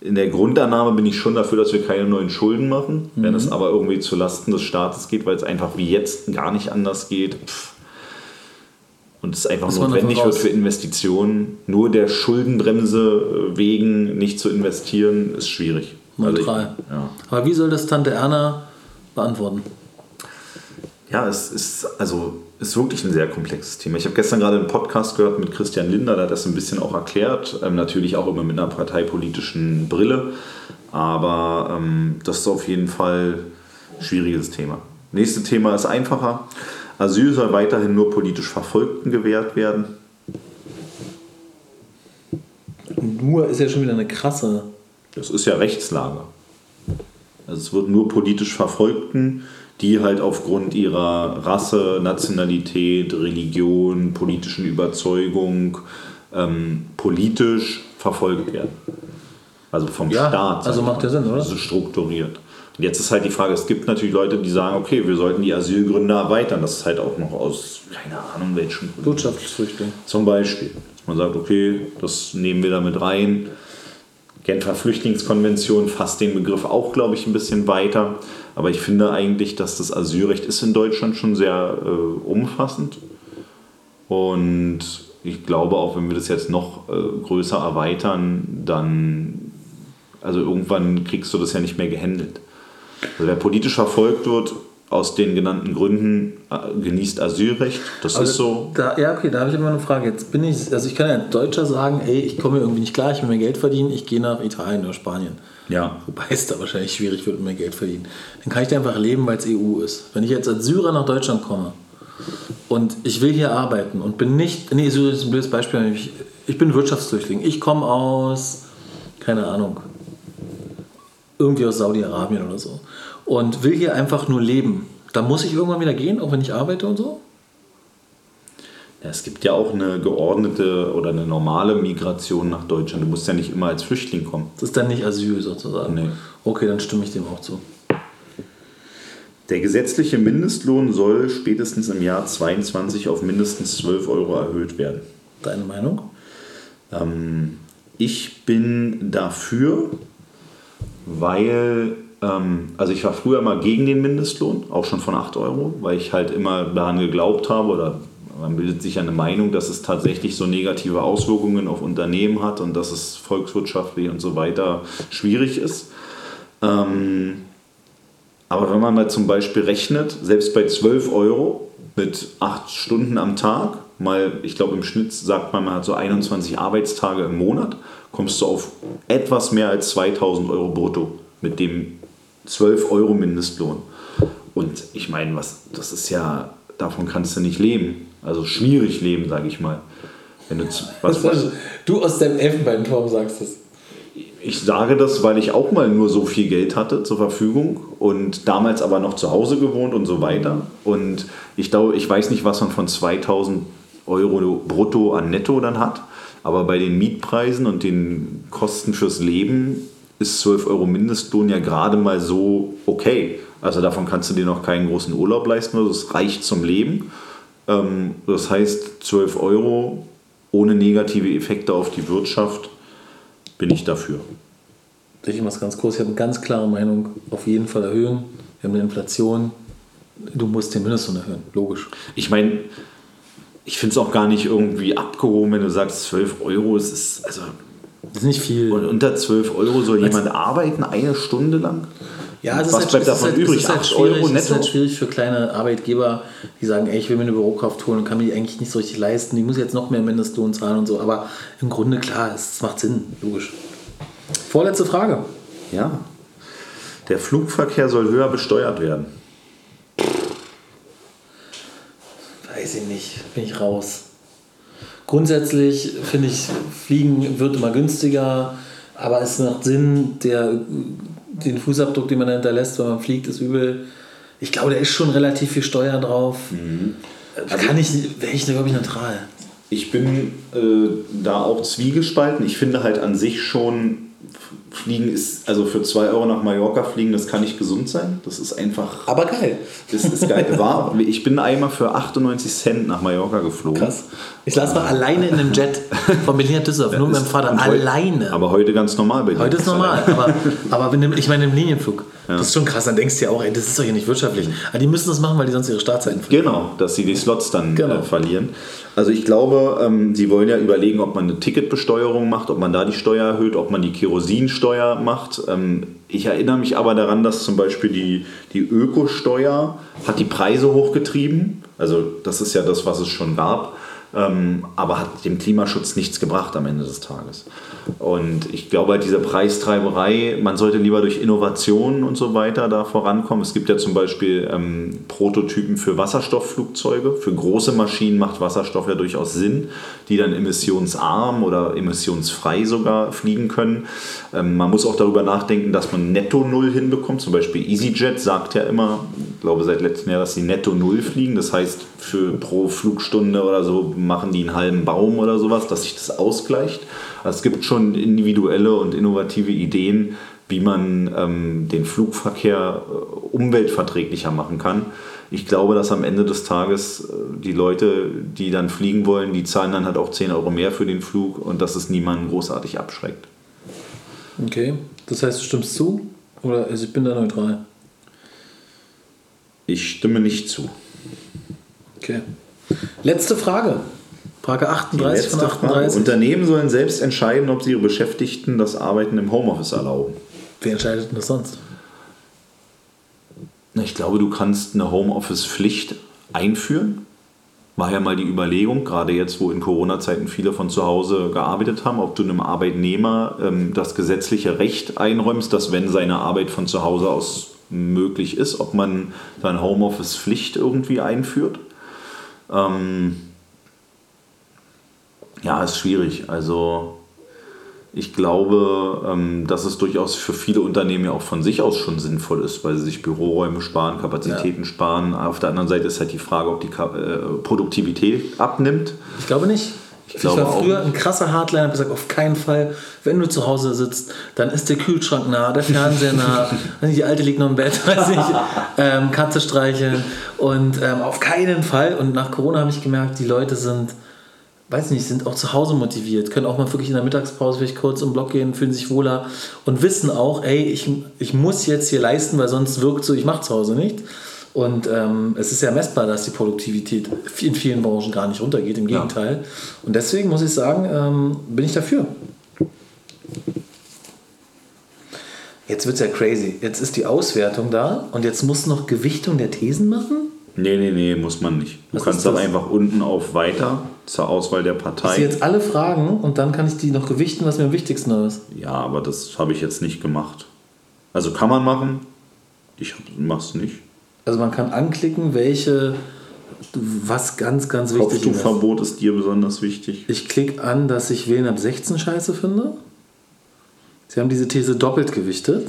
in der Grundannahme bin ich schon dafür, dass wir keine neuen Schulden machen. Mhm. Wenn es aber irgendwie zu Lasten des Staates geht, weil es einfach wie jetzt gar nicht anders geht. Pff. und es einfach man notwendig wird für Investitionen. Nur der Schuldenbremse äh, wegen nicht zu investieren, ist schwierig. Also ich- Neutral. ja. Aber wie soll das Tante Erna beantworten? Ja, es ist also ist wirklich ein sehr komplexes Thema. Ich habe gestern gerade einen Podcast gehört mit Christian Linder, der hat das ein bisschen auch erklärt. Ähm, natürlich auch immer mit einer parteipolitischen Brille. Aber ähm, das ist auf jeden Fall ein schwieriges Thema. Nächste Thema ist einfacher. Asyl soll weiterhin nur politisch Verfolgten gewährt werden. Nur ist ja schon wieder eine krasse. Das ist ja Rechtslage. Also es wird nur politisch Verfolgten, die halt aufgrund ihrer Rasse, Nationalität, Religion, politischen Überzeugung ähm, politisch verfolgt werden. Also vom Ja, Staat. also macht ja Sinn, oder? Also strukturiert. Und jetzt ist halt die Frage, es gibt natürlich Leute, die sagen, okay, wir sollten die Asylgründe erweitern. Das ist halt auch noch aus, keine Ahnung, welchen Gründen. Wirtschaftsflüchtling. Zum Beispiel, man sagt, okay, das nehmen wir damit rein. Genfer Flüchtlingskonvention fasst den Begriff auch, glaube ich, ein bisschen weiter. Aber ich finde eigentlich, dass das Asylrecht ist in Deutschland schon sehr äh, umfassend. Und ich glaube, auch wenn wir das jetzt noch äh, größer erweitern, dann, also irgendwann kriegst du das ja nicht mehr gehandelt. Also wer politisch verfolgt wird, aus den genannten Gründen äh, genießt Asylrecht. Das ist so. Da, ja, okay, da habe ich immer eine Frage. Jetzt bin ich, also ich kann ja als Deutscher sagen, ey, ich komme irgendwie nicht klar, ich will mehr Geld verdienen, ich gehe nach Italien oder Spanien. Ja. Wobei es da wahrscheinlich schwierig wird, mehr Geld verdienen. Dann kann ich da einfach leben, weil es EU ist. Wenn ich jetzt als Syrer nach Deutschland komme und ich will hier arbeiten und bin nicht, nee, Syrien ist ein blödes Beispiel, ich, ich bin Wirtschaftsflüchtling. Ich komme aus, keine Ahnung, irgendwie aus Saudi-Arabien oder so und will hier einfach nur leben. Da muss ich irgendwann wieder gehen, auch wenn ich arbeite und so? Es gibt ja auch eine geordnete oder eine normale Migration nach Deutschland. Du musst ja nicht immer als Flüchtling kommen. Das ist dann nicht Asyl sozusagen. Nee. Okay, dann stimme ich dem auch zu. Der gesetzliche Mindestlohn soll spätestens im Jahr 22 auf mindestens 12 Euro erhöht werden. Deine Meinung? Ähm, ich bin dafür, weil, also ich war früher mal gegen den Mindestlohn, auch schon von 8 Euro, weil ich halt immer daran geglaubt habe oder man bildet sich eine Meinung, dass es tatsächlich so negative Auswirkungen auf Unternehmen hat und dass es volkswirtschaftlich und so weiter schwierig ist. Ähm, aber wenn man mal zum Beispiel rechnet, selbst bei 12 Euro mit 8 Stunden am Tag, mal, ich glaube im Schnitt sagt man, man hat so 21 Arbeitstage im Monat, kommst du auf etwas mehr als 2000 Euro brutto mit dem 12 Euro Mindestlohn. Und ich meine, was, das ist ja, davon kannst du nicht leben. Also schwierig leben, sage ich mal. Wenn du, was, was, du aus deinem Elfenbeinturm sagst das. ich sage das, weil ich auch mal nur so viel Geld hatte zur Verfügung und damals aber noch zu Hause gewohnt und so weiter. Und ich glaube, ich weiß nicht, was man von 2000 Euro brutto an Netto dann hat, aber bei den Mietpreisen und den Kosten fürs Leben ist 12 Euro Mindestlohn ja gerade mal so okay. Also davon kannst du dir noch keinen großen Urlaub leisten, also es reicht zum Leben. Ähm, Das heißt, 12 Euro ohne negative Effekte auf die Wirtschaft bin ich dafür. Ich mache es ganz kurz. Ich habe eine ganz klare Meinung. Auf jeden Fall erhöhen. Wir haben eine Inflation. Du musst den Mindestlohn erhöhen. Logisch. Ich meine, ich finde es auch gar nicht irgendwie abgehoben, wenn du sagst 12 Euro. Es ist, also Das ist nicht viel. und unter 12 Euro soll jemand arbeiten, eine Stunde lang? Ja, es Was ist halt, bleibt es ist davon halt, übrig? Ist halt 8 schwierig, Euro Es ist netto? halt schwierig für kleine Arbeitgeber, die sagen, ey, ich will mir eine Bürokraft holen und kann mir die eigentlich nicht so richtig leisten. Die muss jetzt noch mehr Mindestlohn zahlen und so. Aber im Grunde, klar, es macht Sinn. Logisch. Vorletzte Frage. Ja. Der Flugverkehr soll höher besteuert werden. Weiß ich nicht. Bin ich raus. Grundsätzlich finde ich, Fliegen wird immer günstiger. Aber es macht Sinn, der, den Fußabdruck, den man da hinterlässt, wenn man fliegt, ist übel. Ich glaube, da ist schon relativ viel Steuer drauf. Kann ich, wäre ich da, glaube ich, neutral. Ich bin äh, da auch zwiegespalten. Ich finde halt an sich schon, Fliegen ist, also für 2 Euro nach Mallorca fliegen, das kann nicht gesund sein. Das ist einfach, Aber geil. das ist geil. War, ich bin einmal für 98 Cent nach Mallorca geflogen. Krass. Ich saß mal alleine in einem Jet von Berlin nach Düsseldorf, nur mit meinem Vater. Heute- Alleine. Aber heute ganz normal bei dir. Heute ist normal, aber, aber ich meine im Linienflug. Das ist schon krass, dann denkst du ja auch, ey, das ist doch hier nicht wirtschaftlich. Aber die müssen das machen, weil die sonst ihre Startzeiten verlieren. Genau, dass sie die Slots dann Genau. äh, verlieren. Also ich glaube, ähm, sie wollen ja überlegen, ob man eine Ticketbesteuerung macht, ob man da die Steuer erhöht, ob man die Kerosinsteuer macht. Ähm, ich erinnere mich aber daran, dass zum Beispiel die, die Ökosteuer hat die Preise hochgetrieben. Also das ist ja das, was es schon gab. Ähm, aber hat dem Klimaschutz nichts gebracht am Ende des Tages. Und ich glaube, halt diese Preistreiberei, man sollte lieber durch Innovationen und so weiter da vorankommen. Es gibt ja zum Beispiel ähm, Prototypen für Wasserstoffflugzeuge. Für große Maschinen macht Wasserstoff ja durchaus Sinn, die dann emissionsarm oder emissionsfrei sogar fliegen können. Ähm, man muss auch darüber nachdenken, dass man netto Null hinbekommt. Zum Beispiel EasyJet sagt ja immer, ich glaube seit letztem Jahr, dass sie netto Null fliegen. Das heißt, für pro Flugstunde oder so machen die einen halben Baum oder sowas, dass sich das ausgleicht. Also es gibt schon individuelle und innovative Ideen, wie man ähm, den Flugverkehr äh, umweltverträglicher machen kann. Ich glaube, dass am Ende des Tages äh, die Leute, die dann fliegen wollen, die zahlen dann halt auch 10 Euro mehr für den Flug und dass es niemanden großartig abschreckt. Okay, das heißt, du stimmst zu? Oder also ich bin da neutral. Ich stimme nicht zu. Okay. Letzte Frage. Frage 38 von Letzte Frage. 38. Unternehmen sollen selbst entscheiden, ob sie ihre Beschäftigten das Arbeiten im Homeoffice erlauben. Wer entscheidet denn das sonst? Na, Ich glaube, du kannst eine Homeoffice-Pflicht einführen. War ja mal die Überlegung, gerade jetzt, wo in Corona-Zeiten viele von zu Hause gearbeitet haben, ob du einem Arbeitnehmer ähm, das gesetzliche Recht einräumst, dass wenn seine Arbeit von zu Hause aus möglich ist, ob man seine Homeoffice-Pflicht irgendwie einführt. Ähm, ja, ist schwierig. Also ich glaube, ähm, dass es durchaus für viele Unternehmen ja auch von sich aus schon sinnvoll ist, weil sie sich Büroräume sparen, Kapazitäten sparen. Auf der anderen Seite ist halt die Frage, ob die äh, Produktivität abnimmt. Ich glaube nicht. Ich, glaube war früher ein krasser Hardliner, habe gesagt, auf keinen Fall, wenn du zu Hause sitzt, dann ist der Kühlschrank nah, der Fernseher nah, die Alte liegt noch im Bett, weiß ich, ähm, Katze streicheln. Und ähm, auf keinen Fall. Und nach Corona habe ich gemerkt, die Leute sind, weiß nicht, sind auch zu Hause motiviert, können auch mal wirklich in der Mittagspause vielleicht kurz im Block gehen, fühlen sich wohler und wissen auch, ey, ich, ich muss jetzt hier leisten, weil sonst wirkt so, ich mache zu Hause nicht. Und ähm, es ist ja messbar, dass die Produktivität in vielen Branchen gar nicht runtergeht, im Gegenteil. Und deswegen muss ich sagen, ähm, bin ich dafür. Jetzt wird es ja crazy. Jetzt ist die Auswertung da und jetzt muss noch Gewichtung der Thesen machen. Nee, nee, nee, muss man nicht. Du Was kannst dann einfach unten auf Weiter zur Auswahl der Ich Partei. sehe jetzt alle Fragen und dann kann ich die noch gewichten, was mir am wichtigsten ist. Ja, aber das habe ich jetzt nicht gemacht. Also kann man machen. Ich mach's nicht. Also man kann anklicken, welche, was ganz, ganz wichtig ist. Kopftuchverbot ist dir besonders wichtig. Ich klicke an, dass ich Wählen ab 16 scheiße finde. Sie haben diese These doppelt gewichtet.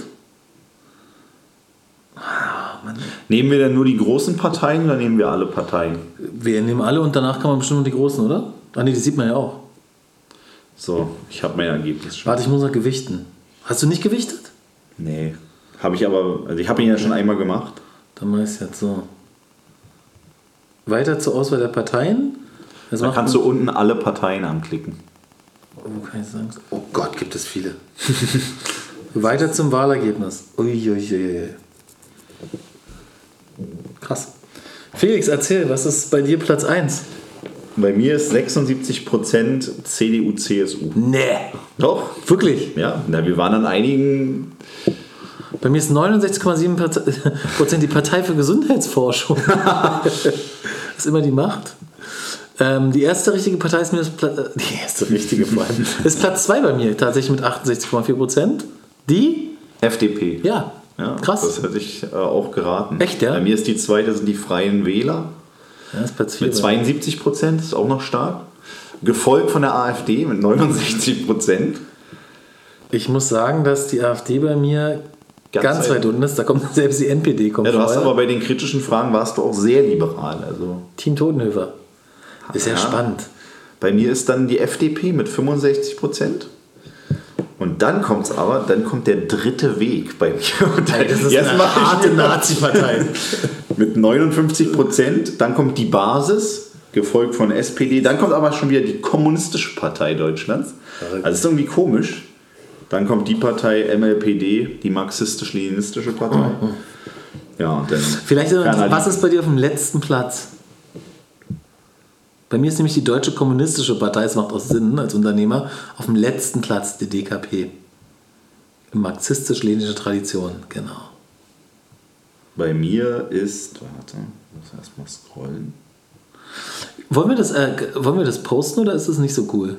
Ah, Mann. Nehmen wir denn nur die großen Parteien oder nehmen wir alle Parteien? Wir nehmen alle und danach kann man bestimmt nur die großen, oder? Ah nee, die sieht man ja auch. So, ich habe mein Ergebnis schon. Warte, ich muss noch gewichten. Hast du nicht gewichtet? Nee. Habe ich aber, also ich habe ihn ja schon einmal gemacht. Dann mache ich es jetzt so. Weiter zur Auswahl der Parteien. Das Dann macht kannst du unten alle Parteien anklicken. Oh, kann ich sagen? Oh Gott, gibt es viele. Weiter zum Wahlergebnis. Uiuiui. Krass. Felix, erzähl, was ist bei dir Platz 1? Bei mir ist 76% CDU, CSU. Nee. Doch, Wirklich? ja. Na, wir waren an einigen. Bei mir ist 69,7 Part- Prozent die Partei für Gesundheitsforschung. das ist immer die Macht. Ähm, die erste richtige Partei ist mir das Pla äh, die erste richtige vor allem, ist Platz 2 bei mir, tatsächlich mit 68,4 Prozent. Die? FDP. Ja. Ja, Krass. Das hätte ich äh, auch geraten. Echt, ja? Bei mir ist die zweite, sind die Freien Wähler. Ja, ist Platz 4. Mit 72 Prozent, ist auch noch stark. Gefolgt von der AfD mit 69 Prozent. Ich muss sagen, dass die AfD bei mir ganz, Ganz weit unten ist. Da kommt selbst die NPD kommt Ja, du hast vorher. aber bei den kritischen Fragen warst du auch sehr liberal. Also Team Totenhöfer. Ist ja, Ja. spannend. bei mir ist dann die FDP mit 65 Prozent. Und dann kommt es aber, dann kommt der dritte Weg bei mir. Und dann, Das ist jetzt eine harte Nazi-Partei. mit 59 Prozent. Dann kommt die Basis, gefolgt von SPD. Dann kommt aber schon wieder die Kommunistische Partei Deutschlands. Also ist irgendwie komisch. Dann kommt die Partei MLPD, die marxistisch-leninistische Partei. Ja, dann Vielleicht, äh, was ist bei dir auf dem letzten Platz? Bei mir ist nämlich die Deutsche Kommunistische Partei, es macht auch Sinn als Unternehmer, auf dem letzten Platz die DKP. Marxistisch-lenische Tradition, genau. Bei mir ist, warte, ich muss erstmal scrollen. Wollen wir, das, äh, wollen wir das posten oder ist das nicht so cool?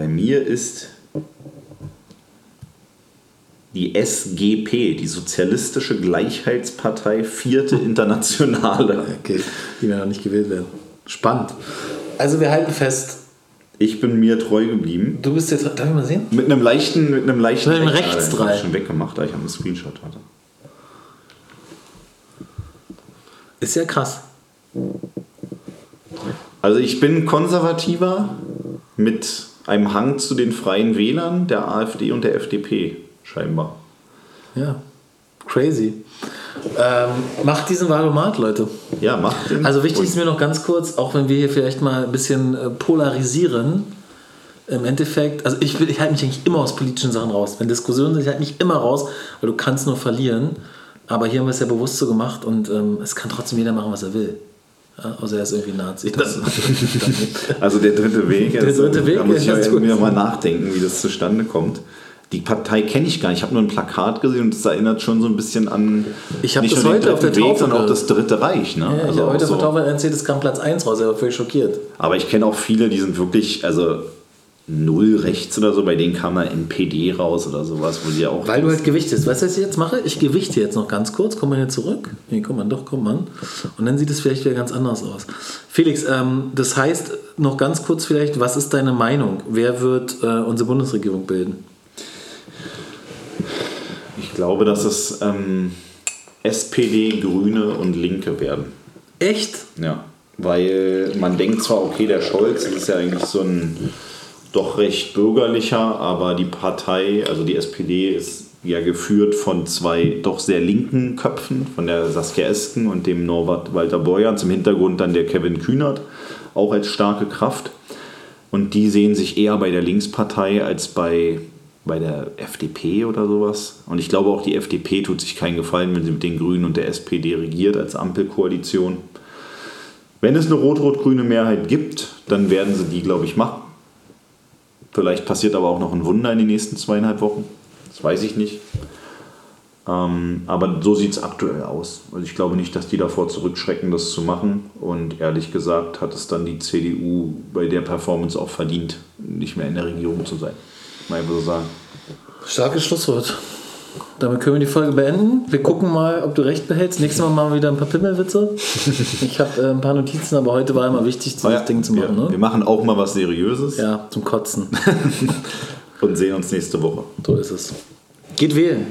Bei mir ist die SGP, die Sozialistische Gleichheitspartei, vierte Internationale. Okay, die werden noch nicht gewählt werden. Spannend. Also wir halten fest, Ich bin mir treu geblieben. du bist jetzt, darf ich mal sehen? Mit einem leichten, mit einem leichten Mit einem Recht- Rechtsdrall. Ich hab schon weggemacht, da ich einen Screenshot hatte. Ist ja krass. Also ich bin konservativer mit einem Hang zu den Freien Wählern, der AfD und der FDP scheinbar. Ja, crazy. Ähm, macht diesen Wahlomat, Leute. Ja, macht den. Also wichtig ist mir noch ganz kurz, auch wenn wir hier vielleicht mal ein bisschen äh, polarisieren, im Endeffekt, also ich, will- ich halte mich eigentlich immer aus politischen Sachen raus. Wenn Diskussionen sind, ich halte mich immer raus, weil du kannst nur verlieren. Aber hier haben wir es ja bewusst so gemacht und ähm, es kann trotzdem jeder machen, was er will. Außer er ist irgendwie Nazi. Das, Also der dritte Weg. Der dritte Weg, Da muss ich ja, das mir mal nachdenken, wie das zustande kommt. Die Partei kenne ich gar nicht. Ich habe nur ein Plakat gesehen und es erinnert schon so ein bisschen an Ich hab nicht das heute auf der Weg, Taufe sondern auch das Dritte Reich. Ne? ja, ich also habe auch heute so. auf der erzählt, es kam Platz 1 raus, er war völlig schockiert. Aber ich kenne auch viele, die sind wirklich, also null rechts oder so, bei denen kam dann NPD raus oder sowas, wo sie auch. Weil du halt gewichtest. Weißt du, was ich jetzt mache? Ich gewichte jetzt noch ganz kurz. Kommt man hier zurück? Nee, kommt man doch, kommt man. Und dann sieht es vielleicht wieder ganz anders aus. Felix, ähm, das heißt, noch ganz kurz vielleicht, was ist deine Meinung? Wer wird äh, unsere Bundesregierung bilden? Ich glaube, dass es ähm, SPD, Grüne und Linke werden. Echt? Ja. Weil man denkt zwar, okay, der Scholz ist ja eigentlich so ein doch recht bürgerlicher, aber die Partei, also die SPD, ist ja geführt von zwei doch sehr linken Köpfen, von der Saskia Esken und dem Norbert Walter Borjans. Im Hintergrund dann der Kevin Kühnert, auch als starke Kraft. Und die sehen sich eher bei der Linkspartei als bei, bei der FDP oder sowas. Und ich glaube auch die FDP tut sich keinen Gefallen, wenn sie mit den Grünen und der SPD regiert als Ampelkoalition. Wenn es eine rot-rot-grüne Mehrheit gibt, dann werden sie die, glaube ich, machen. Vielleicht passiert aber auch noch ein Wunder in den nächsten zweieinhalb Wochen. Das weiß ich nicht. Ähm, aber so sieht es aktuell aus. Also ich glaube nicht, dass die davor zurückschrecken, das zu machen. Und ehrlich gesagt hat es dann die CDU bei der Performance auch verdient, nicht mehr in der Regierung zu sein. Mal so sagen. Starkes Schlusswort. Damit können wir die Folge beenden. Wir gucken mal, ob du recht behältst. Nächstes Mal machen wir wieder ein paar Pimmelwitze. Ich habe äh, ein paar Notizen, aber heute war immer wichtig, dieses Ding zu machen. wir, wir Ne? machen auch mal was Seriöses Ja, zum Kotzen. und sehen uns nächste Woche. So ist es. Geht wählen.